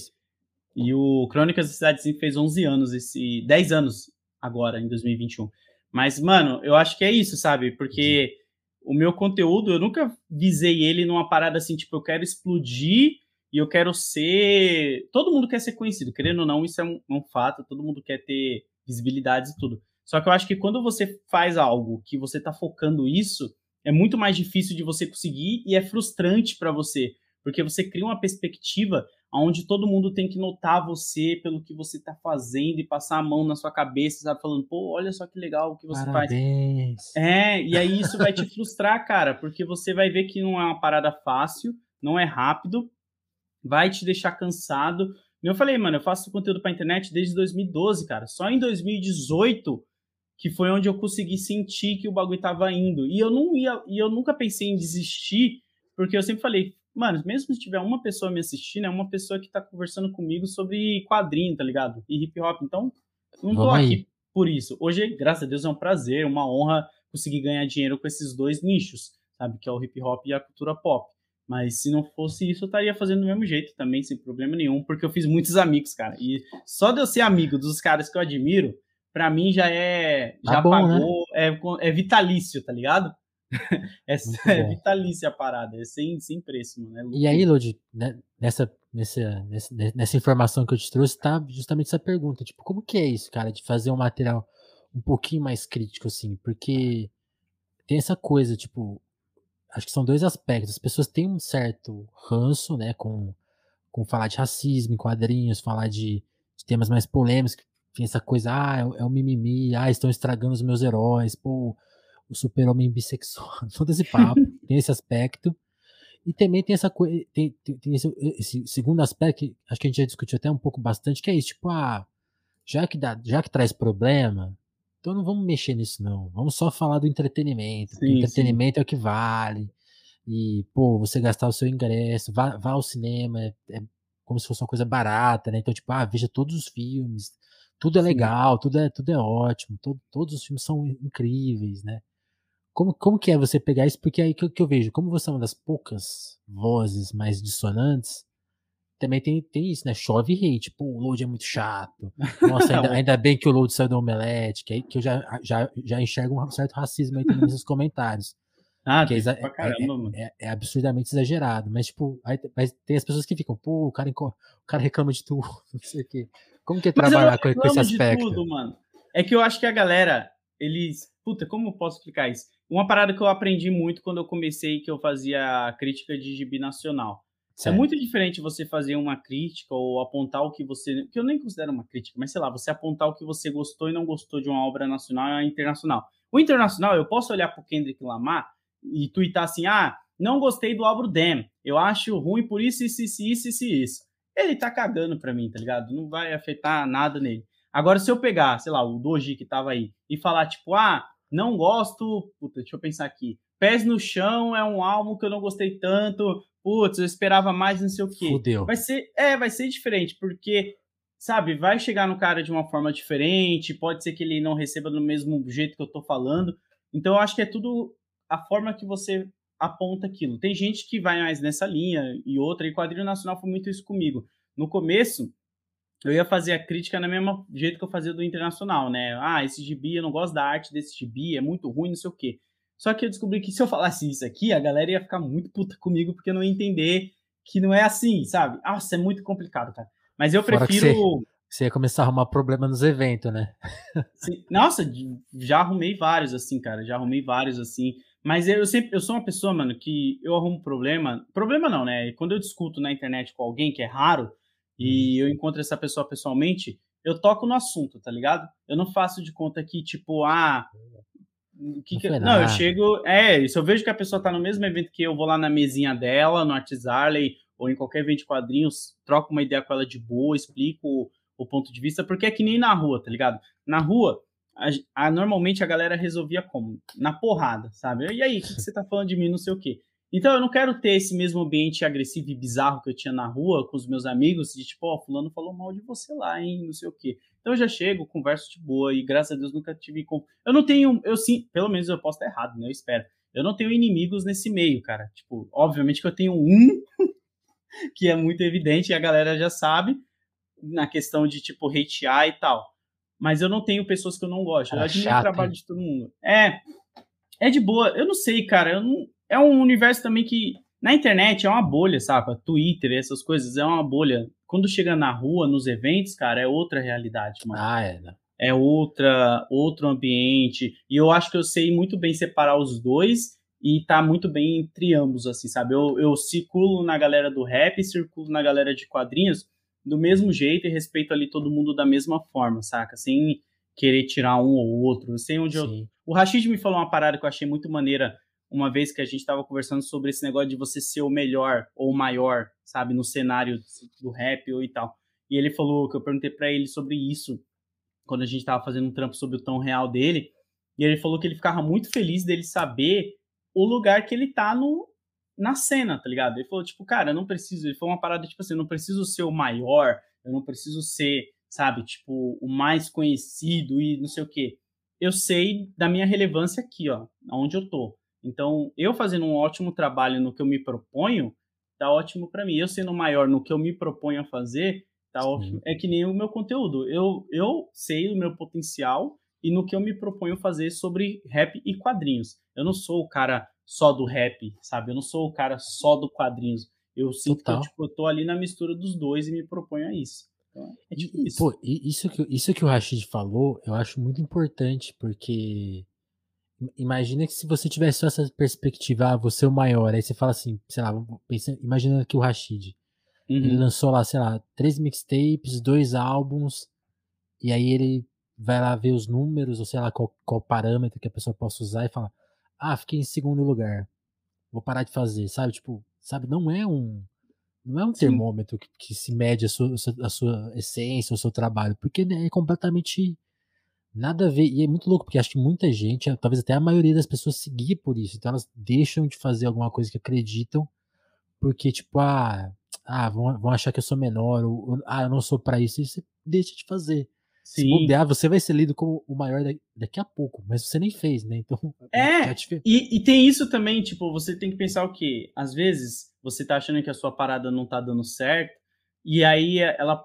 E o Crônicas da Cidade Sim fez 11 anos, esse 10 anos agora, em 2021. Mas, mano, eu acho que é isso, sabe? Porque o meu conteúdo, eu nunca visei ele numa parada assim, tipo, eu quero explodir e eu quero ser. Todo mundo quer ser conhecido, querendo ou não, isso é um, um fato, todo mundo quer ter visibilidade e tudo. Só que eu acho que quando você faz algo que você tá focando isso, é muito mais difícil de você conseguir e é frustrante para você, porque você cria uma perspectiva onde todo mundo tem que notar você pelo que você tá fazendo e passar a mão na sua cabeça, sabe? Falando, pô, olha só que legal o que você Parabéns. faz. É, e aí isso vai te frustrar, cara, porque você vai ver que não é uma parada fácil, não é rápido, vai te deixar cansado. Eu falei, mano, eu faço conteúdo pra internet desde 2012, cara. Só em 2018 que foi onde eu consegui sentir que o bagulho tava indo. E eu não ia, e eu nunca pensei em desistir, porque eu sempre falei, mano, mesmo se tiver uma pessoa me assistindo, é uma pessoa que tá conversando comigo sobre quadrinho, tá ligado? E hip hop. Então, não tô aqui por isso. Hoje, graças a Deus, é um prazer, uma honra conseguir ganhar dinheiro com esses dois nichos, sabe? Que é o hip hop e a cultura pop. Mas se não fosse isso, eu estaria fazendo do mesmo jeito também, sem problema nenhum, porque eu fiz muitos amigos, cara. E só de eu ser amigo dos caras que eu admiro, pra mim já é. Tá já bom, né? pagou, né? é, é vitalício, tá ligado? *laughs* é, é vitalícia a parada, é sem, sem preço, mano. É e aí, Lodi, né, nessa, nessa, nessa, nessa informação que eu te trouxe, tá justamente essa pergunta, tipo, como que é isso, cara, de fazer um material um pouquinho mais crítico, assim, porque tem essa coisa, tipo, acho que são dois aspectos, as pessoas têm um certo ranço, né, com, com falar de racismo em quadrinhos, falar de, de temas mais polêmicos, tem essa coisa, ah, é, é o mimimi, ah, estão estragando os meus heróis, pô, o super-homem bissexual, *laughs* todo esse papo, *laughs* tem esse aspecto. E também tem essa coisa, tem, tem, tem esse, esse, segundo aspecto, que acho que a gente já discutiu até um pouco bastante, que é isso, tipo, ah, já que, dá, já que traz problema, então não vamos mexer nisso não, vamos só falar do entretenimento, sim, entretenimento sim. é o que vale, e, pô, você gastar o seu ingresso, vá, vá ao cinema, é, é, como se fosse uma coisa barata, né? Então, tipo, ah, veja todos os filmes, tudo é Sim. legal, tudo é, tudo é ótimo, todo, todos os filmes são incríveis, né? Como, como que é você pegar isso? Porque aí que, eu- que eu vejo, como você é uma das poucas vozes mais dissonantes, também tem, tem isso, né? Chove hate, pô, o load é muito chato. Nossa, *laughs* ainda, ainda bem que o load saiu do Omelete, que, aí, que eu já, já, já enxergo um certo racismo aí nesses comentários. Ah, Que é, é- é- é absurdamente exagerado. Mas, tipo, aí, mas tem as pessoas que ficam, pô, o cara, o cara reclama de tudo, *laughs* não sei o quê. Como que é trabalhar com, com esse aspecto? tudo, mano. É que eu acho que a galera, eles. Puta, como eu posso explicar isso? Uma parada que eu aprendi muito quando eu comecei, que eu fazia crítica de gibi nacional. É Certo. muito diferente você fazer uma crítica ou apontar o que você. que eu nem considero uma crítica, mas sei lá, você apontar o que você gostou e não gostou de uma obra nacional e internacional. O internacional, eu posso olhar pro Kendrick Lamar e twittar assim: ah, não gostei do álbum Dem, eu acho ruim por isso, isso, isso, isso, isso. Ele tá cagando pra mim, tá ligado? Não vai afetar nada nele. Agora, se eu pegar, sei lá, o Doji que tava aí e falar, tipo, ah, não gosto. Puta, deixa eu pensar aqui. Pés no Chão é um álbum que eu não gostei tanto. Putz, eu esperava mais, não sei o quê. Fudeu. Vai ser, é, vai ser diferente, porque, sabe, vai chegar no cara de uma forma diferente, pode ser que ele não receba do mesmo jeito que eu tô falando. Então, eu acho que é tudo a forma que você aponta aquilo. Tem gente que vai mais nessa linha e outra, e quadrinho nacional foi muito isso comigo. No começo, eu ia fazer a crítica no mesmo jeito que eu fazia do internacional, né? Ah, esse gibi, eu não gosto da arte desse gibi, é muito ruim, não sei o quê. Só que eu descobri que se eu falasse isso aqui, a galera ia ficar muito puta comigo, porque eu não ia entender que não é assim, sabe? Nossa, é muito complicado, cara. Mas eu Fora prefiro. Você ia começar a arrumar problema nos eventos, né? Nossa, já arrumei vários, assim, cara. Já arrumei vários, assim. Mas eu, sempre, eu sou uma pessoa, mano, que eu arrumo problema. Problema não, né? Quando eu discuto na internet com alguém que é raro e eu encontro essa pessoa pessoalmente, eu toco no assunto, tá ligado? Eu não faço de conta que, tipo, ah. o Que Não que- não, eu chego. É, se eu vejo que a pessoa tá no mesmo evento que eu, vou lá na mesinha dela, no Harley, ou em qualquer evento de quadrinhos, troco uma ideia com ela de boa, explico o ponto de vista, porque é que nem na rua, tá ligado? Na rua, a, a- normalmente a galera resolvia como? Na porrada, sabe? E aí, o que, você tá falando de mim, não sei o quê. Então eu não quero ter esse mesmo ambiente agressivo e bizarro que eu tinha na rua com os meus amigos, de tipo, ó, fulano falou mal de você lá, hein, não sei o quê. Então eu já chego, converso de boa e graças a Deus nunca tive Eu não tenho, eu sim, pelo menos eu posso estar errado, né? Eu espero. Eu não tenho inimigos nesse meio, cara. Tipo, obviamente que eu tenho um *laughs* que é muito evidente e a galera já sabe na questão de tipo hatear e tal. Mas eu não tenho pessoas que eu não gosto. Eu admiro o trabalho de todo mundo. É. É de boa. Eu não sei, cara. Não, é um universo também que. Na internet é uma bolha, sabe? Twitter, essas coisas, é uma bolha. Quando chega na rua, nos eventos, cara, é outra realidade, mano Ah, é. né? é outra outro ambiente e eu acho que eu sei muito bem separar os dois e tá muito bem entre ambos assim sabe eu, eu circulo na galera do rap circulo na galera de quadrinhos do mesmo jeito e respeito ali todo mundo da mesma forma saca sem querer tirar um ou outro eu sei onde eu Sim. o Rashid me falou uma parada que eu achei muito maneira uma vez que a gente estava conversando sobre esse negócio de você ser o melhor ou o maior, sabe, no cenário do rap ou e tal. E ele falou que eu perguntei para ele sobre isso quando a gente estava fazendo um trampo sobre o tom real dele. E ele falou que ele ficava muito feliz dele saber o lugar que ele tá no na cena, tá ligado? Ele falou tipo, cara, eu não preciso, ele falou uma parada tipo assim, eu não preciso ser o maior, eu não preciso ser, sabe, tipo, o mais conhecido e não sei o quê eu sei da minha relevância aqui, ó, onde eu tô. Então, eu fazendo um ótimo trabalho no que eu me proponho, tá ótimo para mim. Eu sendo maior no que eu me proponho a fazer, tá Sim. ótimo. É que nem o meu conteúdo. Eu, eu sei o meu potencial e no que eu me proponho fazer sobre rap e quadrinhos. Eu não sou o cara só do rap, sabe? Eu não sou o cara só do quadrinhos. Eu sinto Total. que eu, tipo, eu tô ali na mistura dos dois e me proponho a isso. Então, é tipo E, isso. Pô, isso que, isso que o Rashid falou, eu acho muito importante, porque im- imagina que se você tivesse só essa perspectiva, ah, você é o maior, aí você fala assim, sei lá, vamos pensar, imagina que o Rashid, ele Uhum. lançou lá, sei lá, três mixtapes, dois álbuns, e aí ele vai lá ver os números, ou sei lá qual, qual parâmetro que a pessoa possa usar e fala, ah, fiquei em segundo lugar, vou parar de fazer, sabe? Tipo, sabe, não é um não é um Sim. termômetro que, que se mede a sua, a sua essência, o seu trabalho, porque né, é completamente nada a ver. E é muito louco, porque acho que muita gente, talvez até a maioria das pessoas seguir por isso. Então elas deixam de fazer alguma coisa que acreditam, porque, tipo, ah, ah, vão, vão achar que eu sou menor, ou, ou ah, eu não sou para isso, e você deixa de fazer. Sim. Se bobear, você vai ser lido como o maior daqui a pouco, mas você nem fez, né? Então. *laughs* É, e, e, tem isso também, tipo, você tem que pensar o quê? Às vezes, você tá achando que a sua parada não tá dando certo, e aí ela.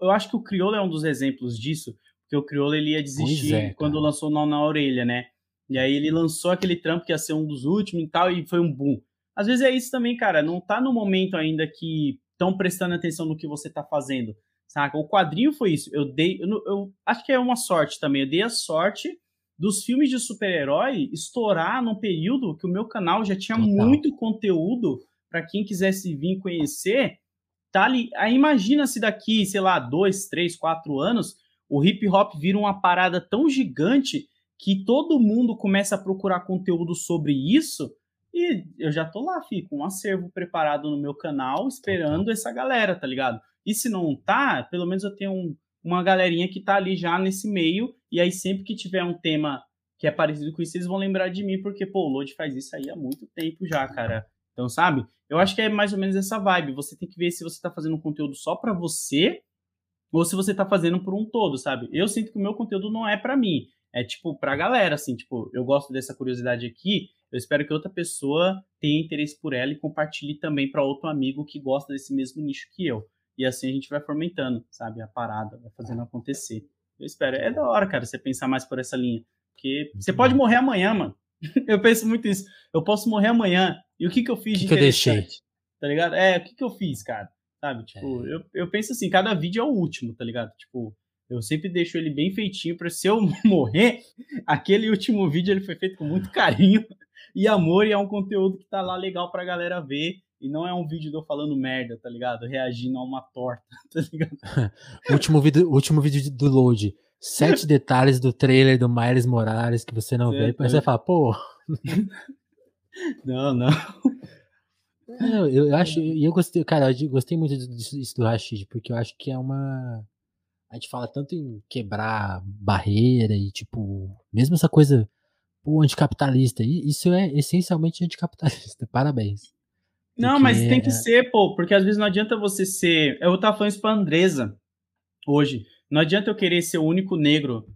Eu acho que o Criolo é um dos exemplos disso, porque o Criolo ele ia desistir é, quando lançou Não na Orelha, né? E aí ele lançou aquele trampo que ia ser um dos últimos e tal, e foi um boom. Às vezes é isso também, cara. Não tá no momento ainda que estão prestando atenção no que você tá fazendo saca? O quadrinho foi isso. Eu dei, eu, eu, acho que é uma sorte também. Eu dei a sorte dos filmes de super-herói estourar num período que o meu canal já tinha Total. muito conteúdo para quem quisesse vir conhecer. Tá ali. Aí imagina se daqui, sei lá, dois, três, quatro anos, o hip hop vira uma parada tão gigante que todo mundo começa a procurar conteúdo sobre isso. E eu já tô lá, fico com um acervo preparado no meu canal, esperando Total. essa galera, tá ligado? E se não tá, pelo menos eu tenho um, uma galerinha que tá ali já nesse meio, e aí sempre que tiver um tema que é parecido com isso, eles vão lembrar de mim, porque, pô, o Load faz isso aí há muito tempo já, cara. Então, sabe? Eu acho que é mais ou menos essa vibe. Você tem que ver se você tá fazendo um conteúdo só para você, ou se você tá fazendo por um todo, sabe? Eu sinto que o meu conteúdo não é para mim. É tipo pra galera, assim, tipo, eu gosto dessa curiosidade aqui, eu espero que outra pessoa tenha interesse por ela e compartilhe também para outro amigo que gosta desse mesmo nicho que eu. E assim a gente vai fomentando, sabe? A parada, vai fazendo acontecer. Eu espero. É da hora, cara, você pensar mais por essa linha. Porque você pode morrer amanhã, mano. *laughs* eu penso muito isso. Eu posso morrer amanhã. E o que que eu fiz que de que interessante? Eu deixei? Tá ligado? É, o que que eu fiz, cara? Sabe? Tipo, é. eu, eu penso assim, cada vídeo é o último, tá ligado? Tipo, eu sempre deixo ele bem feitinho para se eu *laughs* morrer, aquele último vídeo ele foi feito com muito carinho *laughs* e amor e é um conteúdo que tá lá legal pra galera ver e não é um vídeo de eu falando merda, tá ligado? Reagindo a uma torta, *laughs* tá ligado? *laughs* último, vídeo, último vídeo do Load. Sete *laughs* detalhes do trailer do Miles Morales que você não vê. Mas você fala, pô. não, não. não eu, eu acho. E eu gostei, cara, eu gostei muito disso do Rashid, porque eu acho que é uma. A gente fala tanto em quebrar barreira e, tipo, mesmo essa coisa pô, anticapitalista. Isso é essencialmente anticapitalista. Parabéns. Não, porque... mas tem que é ser, pô, porque às vezes não adianta você ser. Eu tava falando isso pra Andresa hoje. Não adianta eu querer ser o único negro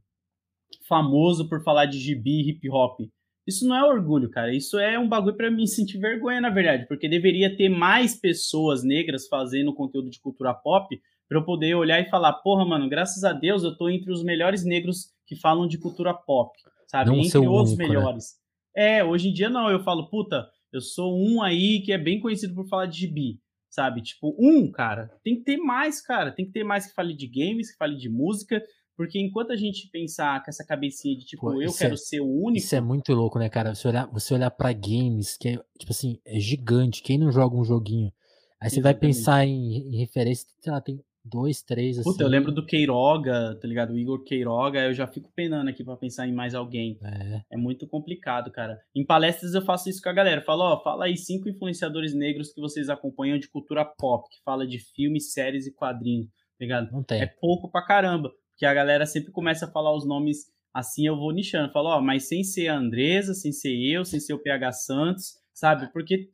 famoso por falar de gibi e hip hop. Isso não é orgulho, cara. Isso é um bagulho para me *laughs* sentir vergonha, na verdade, porque deveria ter mais pessoas negras fazendo conteúdo de cultura pop para eu poder olhar e falar, porra, mano, graças a Deus eu tô entre os melhores negros que falam de cultura pop, sabe? Não entre os único, né? melhores. Né? É, hoje em dia não, eu falo, puta, eu sou um aí que é bem conhecido por falar de gibi, sabe? Tipo, um, cara. Tem que ter mais, cara. Tem que ter mais que fale de games, que fale de música. Porque enquanto a gente pensar com essa cabecinha de tipo, Pô, eu quero é, ser o único. Isso é muito louco, né, cara? Você olhar, você olhar pra games, que é, tipo assim, é gigante. Quem não joga um joguinho? Aí você Exatamente. vai pensar em, em referência, sei lá, tem dois, três, assim. Puta, eu lembro do Queiroga, tá ligado? O Igor Queiroga, eu já fico penando aqui para pensar em mais alguém. É. é. muito complicado, cara. Em palestras eu faço isso com a galera. Falo, ó, fala aí cinco influenciadores negros que vocês acompanham de cultura pop, que fala de filmes, séries e quadrinhos, tá ligado? Não tem. É pouco pra caramba, porque a galera sempre começa a falar os nomes assim, eu vou nichando. Falo, ó, mas sem ser a Andresa, sem ser eu, sem ser o PH Santos, sabe? Porque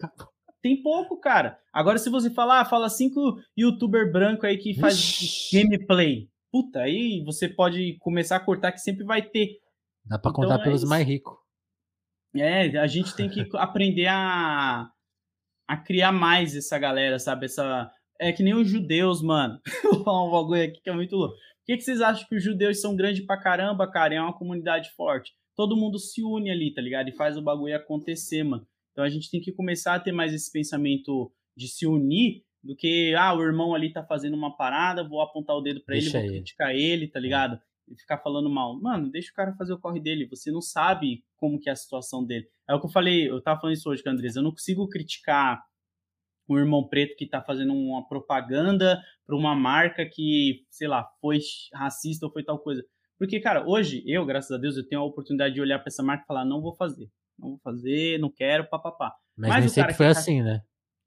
tem pouco, cara. Agora, se você falar, ah, fala cinco youtuber branco aí que faz Ixi. gameplay. Puta, aí você pode começar a cortar que sempre vai ter. Dá pra então, contar é pelos isso. mais ricos. É, a gente tem que *laughs* aprender a, a criar mais essa galera, sabe? Essa. É que nem os judeus, mano. Vou falar um bagulho aqui que é muito louco. Por que, que vocês acham que os judeus são grandes pra caramba, cara? É uma comunidade forte. Todo mundo se une ali, tá ligado? E faz o bagulho acontecer, mano. Então a gente tem que começar a ter mais esse pensamento de se unir do que, ah, o irmão ali tá fazendo uma parada, vou apontar o dedo para ele, vou criticar ele, tá ligado? E ficar falando mal. Mano, deixa o cara fazer o corre dele, você não sabe como que é a situação dele. É o que eu falei, eu tava falando isso hoje com a Andresa, eu não consigo criticar um irmão preto que tá fazendo uma propaganda para uma marca que, sei lá, foi racista ou foi tal coisa. Porque, cara, hoje eu, graças a Deus, eu tenho a oportunidade de olhar para essa marca e falar, não vou fazer não vou fazer, não quero, papapá. Mas, Mas nem sempre foi tá... assim, né?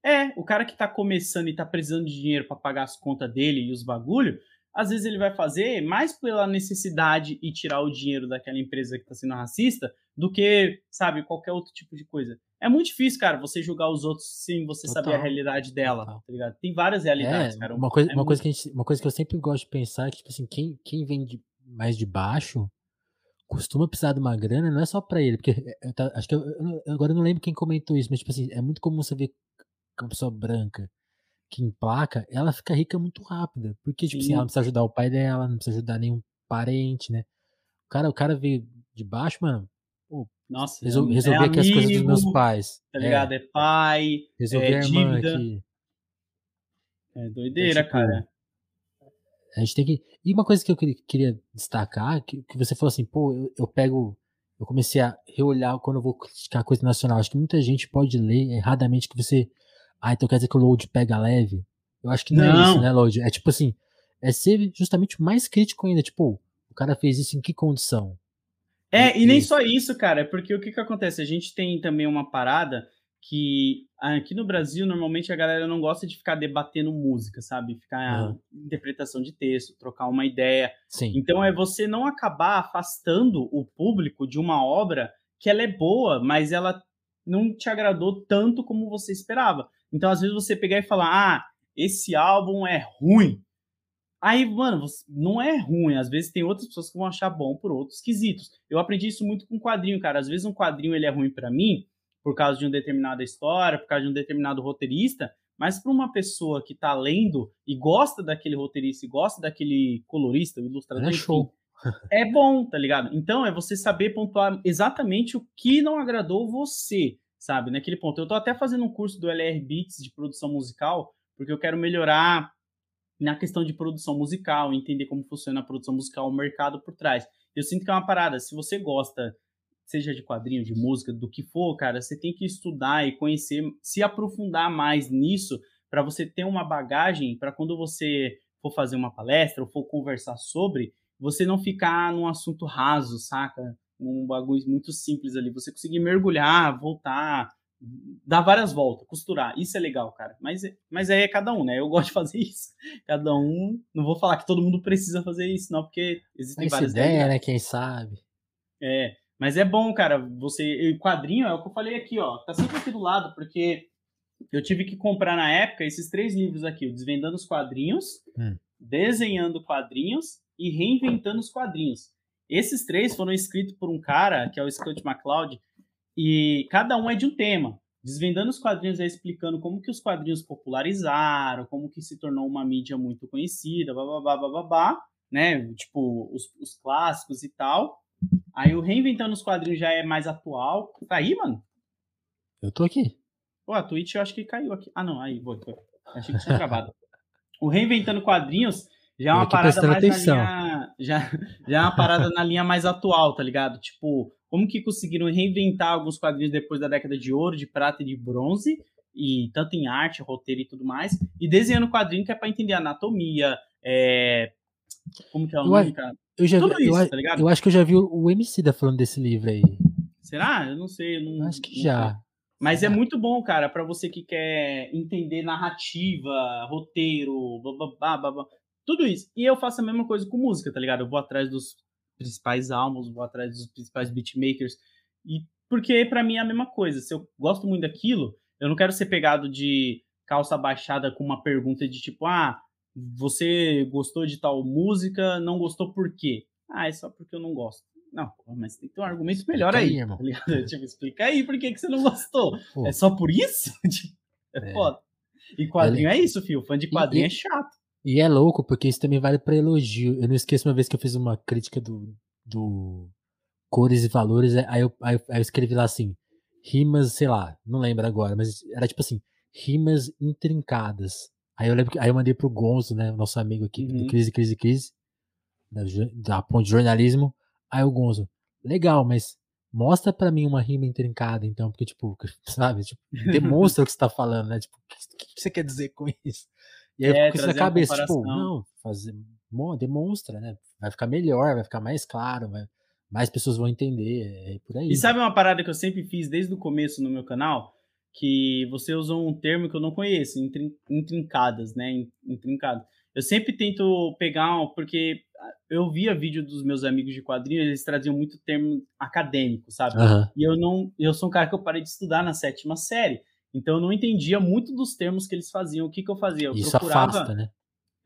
É, o cara que tá começando e tá precisando de dinheiro para pagar as contas dele e os bagulho, às vezes ele vai fazer mais pela necessidade e tirar o dinheiro daquela empresa que está sendo racista do que, sabe, qualquer outro tipo de coisa. É muito difícil, cara, você julgar os outros sem você Total. saber a realidade dela, Total. tá ligado? Tem várias realidades, é, cara. Uma coisa, é uma, muito... coisa que gente, uma coisa que eu sempre gosto de pensar é que, tipo assim, quem, quem vem de, mais de baixo costuma precisar de uma grana, não é só para ele, porque eu, tá, acho que eu, eu, agora eu não lembro quem comentou isso, mas tipo assim, é muito comum você ver uma pessoa branca que emplaca, ela fica rica muito rápida, porque tipo assim, ela não precisa ajudar o pai dela, não precisa ajudar nenhum parente, né? O cara, o cara veio de baixo, mano, pô, nossa, resol, é, resolver é aqui as coisas dos meus pais. Tá ligado? É, é pai, resolver é a irmã dívida. aqui. É doideira, é, tipo, cara. A gente tem que. E uma coisa que eu queria destacar, que, que você falou assim, pô, eu, eu, pego. Eu comecei a reolhar quando eu vou criticar coisa nacional. Acho que muita gente pode ler erradamente que você. Ah, então quer dizer que o load pega leve? Eu acho que não, não. é isso, né, load? É tipo assim, é ser justamente mais crítico ainda. Tipo, o cara fez isso em que condição? É, e nem só isso, cara, é porque o que que acontece? A gente tem também uma parada que aqui no Brasil, normalmente a galera não gosta de ficar debatendo música, sabe? Ficar uhum. interpretação de texto, trocar uma ideia. Sim. Então é você não acabar afastando o público de uma obra que ela é boa, mas ela não te agradou tanto como você esperava. Então, às vezes, você pegar e falar, ah, esse álbum é ruim. Aí, mano, não é ruim. Às vezes tem outras pessoas que vão achar bom por outros quesitos. Eu aprendi isso muito com quadrinho, cara. Às vezes um quadrinho ele é ruim para mim, por causa de uma determinada história, por causa de um determinado roteirista, mas para uma pessoa que está lendo e gosta daquele roteirista e gosta daquele colorista, ilustrador, é show. é bom, tá ligado? Então é você saber pontuar exatamente o que não agradou você, sabe? Naquele ponto. Eu tô até fazendo um curso do LR Beats de produção musical, porque eu quero melhorar na questão de produção musical, entender como funciona a produção musical, o mercado por trás. Eu sinto que é uma parada, se você gosta seja de quadrinho, de música, do que for, cara, você tem que estudar e conhecer, se aprofundar mais nisso, para você ter uma bagagem para quando você for fazer uma palestra ou for conversar sobre, você não ficar num assunto raso, saca? Num bagulho muito simples ali, você conseguir mergulhar, voltar, dar várias voltas, costurar. Isso é legal, cara. Mas, mas aí é cada um, né? Eu *laughs* gosto de fazer isso. Cada um. Não vou falar que todo mundo precisa fazer isso, não, porque existem Essa várias ideia, né? Quem sabe. É. Mas é bom, cara, você. Quadrinho é o que eu falei aqui, ó. Tá sempre aqui do lado, porque eu tive que comprar na época esses três livros aqui: o Desvendando os Quadrinhos, hum. Desenhando Quadrinhos e Reinventando os Quadrinhos. Esses três foram escritos por um cara, que é o Scott McCloud, e cada um é de um tema. Desvendando os quadrinhos é explicando como que os quadrinhos popularizaram, como que se tornou uma mídia muito conhecida, babá, babá, né? Tipo, os, os clássicos e tal. Aí o Reinventando os Quadrinhos já é mais atual. Tá aí, mano? Eu tô aqui. Pô, a Twitch eu acho que caiu aqui. Ah, não, aí, vou. Achei que tinha acabado. O Reinventando Quadrinhos já é uma parada mais atenção. na linha. Já, já é uma parada na linha mais atual, tá ligado? Tipo, como que conseguiram reinventar alguns quadrinhos depois da década de ouro, de prata e de bronze, e tanto em arte, roteiro e tudo mais, e desenhando quadrinho que é para entender anatomia, é... como que é o nome, cara? Eu já Tudo vi, isso, eu, tá ligado? Eu acho que eu já vi o MC da falando desse livro aí. Será? Eu não sei. Eu não, acho que já. Sei. Mas é muito bom, cara, para você que quer entender narrativa, roteiro, blá, blá, blá, tudo isso. E eu faço a mesma coisa com música, tá ligado? Eu vou atrás dos principais álbuns, vou atrás dos principais beatmakers. E porque para mim é a mesma coisa. Se eu gosto muito daquilo, eu não quero ser pegado de calça baixada com uma pergunta de tipo, ah, você gostou de tal música, não gostou por quê? Ah, é só porque eu não gosto. Não, mas tem que ter um argumento melhor aí. aí tá *laughs* tipo, explica aí por que, que você não gostou. Pô. É só por isso? *laughs* É, é foda. E quadrinho é, é isso, filho. Fã de quadrinho e, é chato. E é louco, porque isso também vale para elogio. Eu não esqueço uma vez que eu fiz uma crítica do, do Cores e Valores, aí eu, aí eu escrevi lá assim, rimas, sei lá, não lembro agora, mas era tipo assim, rimas intrincadas. Aí eu lembro que aí eu mandei pro Gonzo, né? Nosso amigo aqui uhum. do Crise, Crise, Crise, da, da ponte de jornalismo. Aí o Gonzo, legal, mas mostra para mim uma rima intrincada, então, porque, tipo, *laughs* sabe, tipo, demonstra o que você tá falando, né? Tipo, o que, que você quer dizer com isso? E aí é, fica na cabeça, tipo, não, fazer, demonstra, né? Vai ficar melhor, vai ficar mais claro, vai, mais pessoas vão entender, é por aí. E sabe uma parada que eu sempre fiz desde o começo no meu canal? Que você usou um termo que eu não conheço, intrincadas, né? Intrincado. Eu sempre tento pegar, porque eu via vídeo dos meus amigos de quadrinhos, eles traziam muito termo acadêmico, sabe? Aham. E eu não, eu sou um cara que eu parei de estudar na sétima série, então eu não entendia muito dos termos que eles faziam. O que que eu fazia? Eu Isso procurava, afasta, né?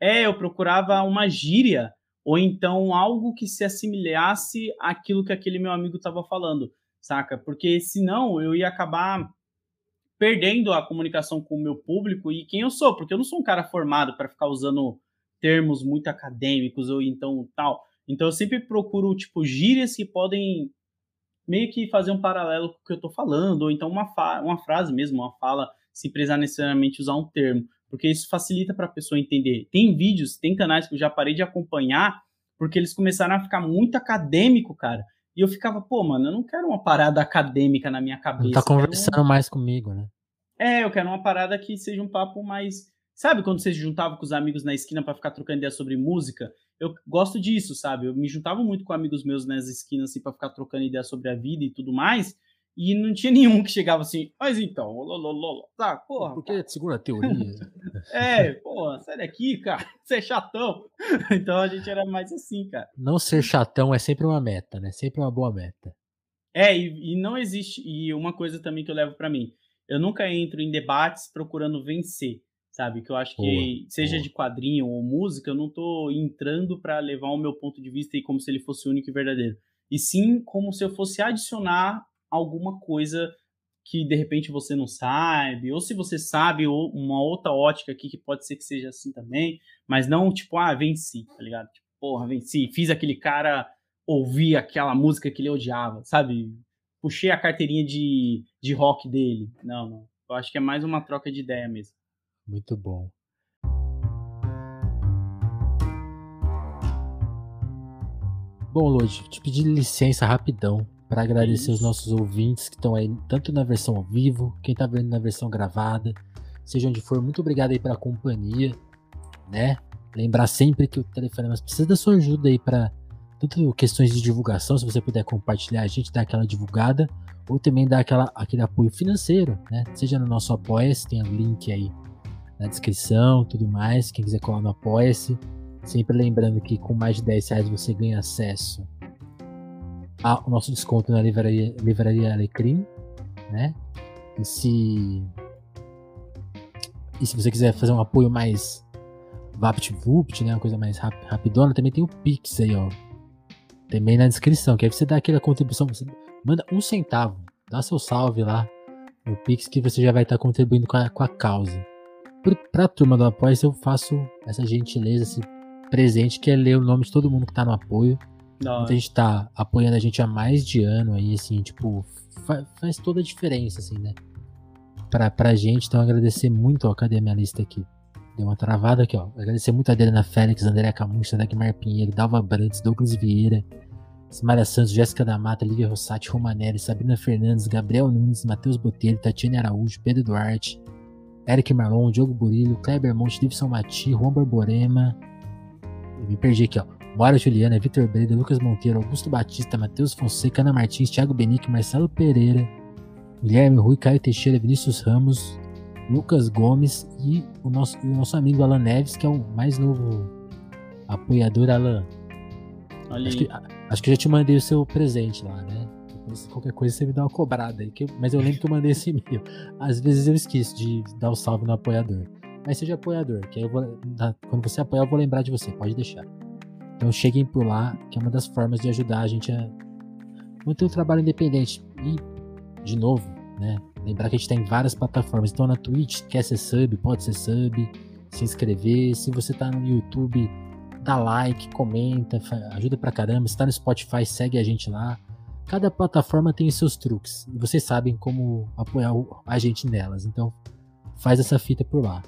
é, eu procurava uma gíria ou então algo que se assemelhasse àquilo que aquele meu amigo estava falando, saca? Porque senão eu ia acabar perdendo a comunicação com o meu público e quem eu sou, porque eu não sou um cara formado para ficar usando termos muito acadêmicos ou então tal. Então eu sempre procuro tipo gírias que podem meio que fazer um paralelo com o que eu estou falando, ou então uma, uma frase mesmo, uma fala, sem precisar necessariamente usar um termo, porque isso facilita para a pessoa entender. Tem vídeos, tem canais que eu já parei de acompanhar, porque eles começaram a ficar muito acadêmico, cara. E eu ficava, pô, mano, eu não quero uma parada acadêmica na minha cabeça. Não tá quero um- conversando mais comigo, né? é, eu quero uma parada que seja um papo mais. Sabe quando você se juntava com os amigos na esquina pra ficar trocando ideia sobre música? Eu gosto disso, sabe? Eu me juntava muito com amigos meus nas esquinas assim, pra ficar trocando ideia sobre a vida e tudo mais. E não tinha nenhum que chegava assim, mas então, lolololo, tá, porra. Porque segundo a teoria. *laughs* É, porra, sai daqui, cara. *laughs* Você é chatão. *laughs* Então a gente era mais assim, cara. não ser chatão é sempre uma meta, né? Sempre uma boa meta. É, e, e não existe. E uma coisa também que eu levo pra mim, eu nunca entro em debates procurando vencer, sabe? Que eu acho que, Boa, seja boa. de quadrinho ou música, eu não tô entrando pra levar o meu ponto de vista e como se ele fosse único e verdadeiro. E sim como se eu fosse adicionar alguma coisa que de repente você não sabe, ou se você sabe, ou uma outra ótica aqui que pode ser que seja assim também, mas não tipo, ah, venci, tá ligado? Tipo, porra, venci, fiz aquele cara ouvir aquela música que ele odiava, sabe? Puxei a carteirinha de, de rock dele. Não, não. Eu acho que é mais uma troca de ideia mesmo. Muito bom. Bom, Lodi, te pedir licença rapidão para agradecer os nossos ouvintes que estão aí, tanto na versão ao vivo, quem tá vendo na versão gravada, seja onde for, muito obrigado aí pela companhia, né? Lembrar sempre que o Telefonemas precisa da sua ajuda aí para tanto questões de divulgação, se você puder compartilhar, a gente dá aquela divulgada, ou também dar aquela, aquele apoio financeiro, né? Seja no nosso Apoia-se, tem o link aí na descrição, tudo mais. Quem quiser colar no Apoia-se. Sempre lembrando que com mais de 10 reais você ganha acesso ao nosso desconto na livraria, livraria Alecrim, né? E se, e se você quiser fazer um apoio mais VaptVupt, né? Uma coisa mais rap, rapidona, também tem o Pix aí, ó. Também na descrição, que aí você dá aquela contribuição, você manda um centavo, dá seu salve lá no Pix que você já vai estar contribuindo com a, com a causa. Pro- Pra turma do apoio, eu faço essa gentileza, esse presente, que é ler o nome de todo mundo que tá no apoio. Hora. Muita gente tá apoiando a gente há mais de ano aí, assim, tipo, fa- faz toda a diferença, assim, né? Pra, pra gente, então agradecer muito, ó, cadê a minha lista aqui? Deu uma travada aqui, ó. Agradecer muito a Adriana Félix, André Camusta, Dagmar Pinheiro, Dalva Brandes, Douglas Vieira, Simária Santos, Jéssica da Mata, Lívia Rossati, Romanelli, Sabrina Fernandes, Gabriel Nunes, Matheus Botelho, Tatiane Araújo, Pedro Duarte, Eric Marlon, Diogo Burilho, Kleber Monte, Davidson Mati, Juan Borborema. Eu me perdi aqui, ó. Mora Juliana, Vitor Breda, Lucas Monteiro, Augusto Batista, Matheus Fonseca, Ana Martins, Thiago Benique, Marcelo Pereira, Guilherme Rui, Caio Teixeira, Vinícius Ramos, Lucas Gomes e o nosso, e o nosso amigo Alan Neves, que é o mais novo apoiador, Alan. Olha Acho que, acho que eu já te mandei o seu presente lá, né? Depois, qualquer coisa você me dá uma cobrada aí. que eu- mas eu lembro que eu mandei esse e-mail. Às vezes eu esqueço de dar o salve no apoiador. Mas seja apoiador, que aí eu vou. quando você apoiar, eu vou lembrar de você, pode deixar. Então cheguem por lá, que é uma das formas de ajudar a gente a manter o trabalho independente. E, de novo, né? Lembrar que a gente tá em várias plataformas. Então na Twitch, quer ser sub, pode ser sub, se inscrever. Se você tá no YouTube, dá like, comenta, ajuda pra caramba. Se tá no Spotify, segue a gente lá. Cada plataforma tem seus truques. E vocês sabem como apoiar a gente nelas. Então, faz essa fita por lá.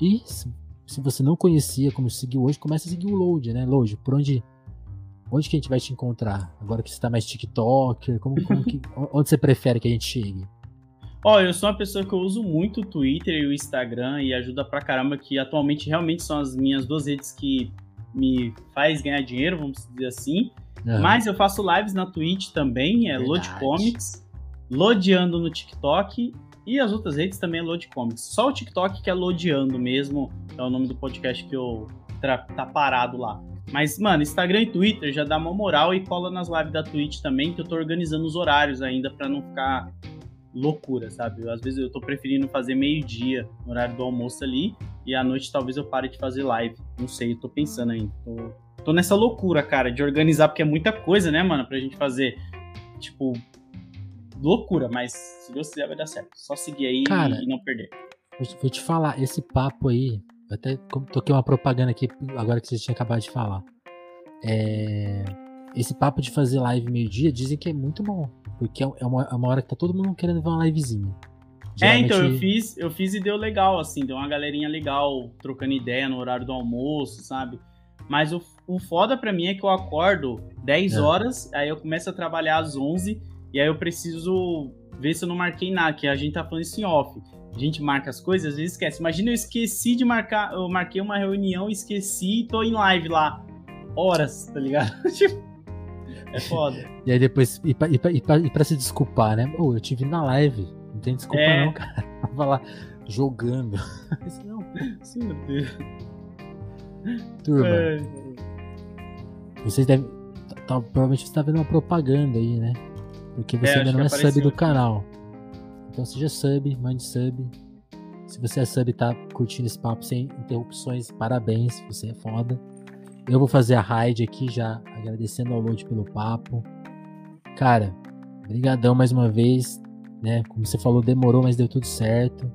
E se, você não conhecia como seguir hoje, começa a seguir o Load, né? Load, por onde. Onde que a gente vai te encontrar? Agora que você tá mais TikToker, como, como que, *laughs* onde você prefere que a gente chegue? Ó, eu sou uma pessoa que eu uso muito o Twitter e o Instagram e ajuda pra caramba, que atualmente realmente são as minhas duas redes que me faz ganhar dinheiro, vamos dizer assim. Mas eu faço lives na Twitch também, é Load Verdade. Comics, Lodeando no TikTok e as outras redes também é Load Comics. Só o TikTok que é Lodeando mesmo, é o nome do podcast que eu tá parado lá. Mas, mano, Instagram e Twitter já dá uma moral e cola nas lives da Twitch também, que eu tô organizando os horários ainda para não ficar loucura, sabe? Às vezes eu tô preferindo fazer meio-dia, no horário do almoço ali, e à noite talvez eu pare de fazer live. Não sei, eu tô pensando ainda. Tô, tô nessa loucura, cara, de organizar, porque é muita coisa, né, mano, pra gente fazer. Tipo, loucura, mas se Deus quiser vai dar certo. Só seguir aí cara, e não perder. Vou te falar, esse papo aí, até toquei uma propaganda aqui agora que você tinha acabado de falar. É, esse papo de fazer live meio-dia dizem que é muito bom. Porque é, é uma, é uma hora que tá todo mundo querendo ver uma livezinha. Geralmente... É, então, eu fiz, eu fiz e deu legal, assim, deu uma galerinha legal, trocando ideia no horário do almoço, sabe? Mas o, o foda pra mim é que eu acordo 10 é. horas, aí eu começo a trabalhar às 11, e aí eu preciso ver se eu não marquei nada, que a gente tá falando isso em off a gente marca as coisas, às vezes esquece. Imagina eu esqueci de marcar, eu marquei uma reunião, esqueci e tô em live lá. Horas, tá ligado? *laughs* tipo, é foda. e aí depois, e pra, e, pra, e, pra, e pra, se desculpar, né? Ô, oh, eu tive na live. Não tem desculpa é. não, cara. *laughs* Tava lá jogando. *laughs* não, meu Deus. Turma. É. Vocês devem. Tá, provavelmente você tá vendo uma propaganda aí, né? Porque você é, ainda não é sub do canal. Então seja sub, mande sub. Se você é sub e tá curtindo esse papo sem interrupções, parabéns, você é foda. Eu vou fazer a raid aqui já, agradecendo ao Load pelo papo. Cara, brigadão mais uma vez, né? Como você falou, demorou, mas deu tudo certo.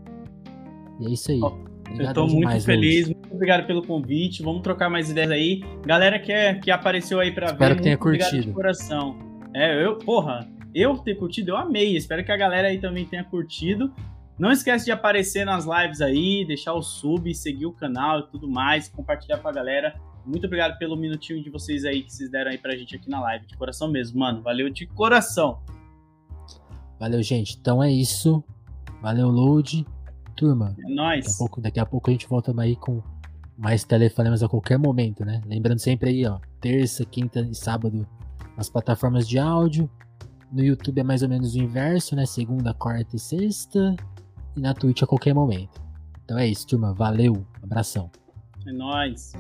E é isso aí. eu tô muito demais, feliz, Load. muito obrigado pelo convite. Vamos trocar mais ideias aí. Galera que, é, que apareceu aí para ver, que tenha curtido. de coração. É, eu, porra, eu ter curtido, eu amei. Espero que a galera aí também tenha curtido. Não esquece de aparecer nas lives aí, deixar o sub, seguir o canal e tudo mais, compartilhar com a galera. Muito obrigado pelo minutinho de vocês aí que vocês deram aí pra gente aqui na live. De coração mesmo, mano. Valeu de coração. Valeu, gente. Então é isso. Valeu, Load. Turma. É nóis. Daqui a pouco, daqui a pouco a gente volta aí com mais telefonemas a qualquer momento, né? Lembrando sempre aí, ó. Terça, quinta e sábado nas plataformas de áudio. No YouTube é mais ou menos o inverso, né? Segunda, quarta e sexta. E na Twitch a qualquer momento. Então é isso, turma. Valeu. Abração. É nóis.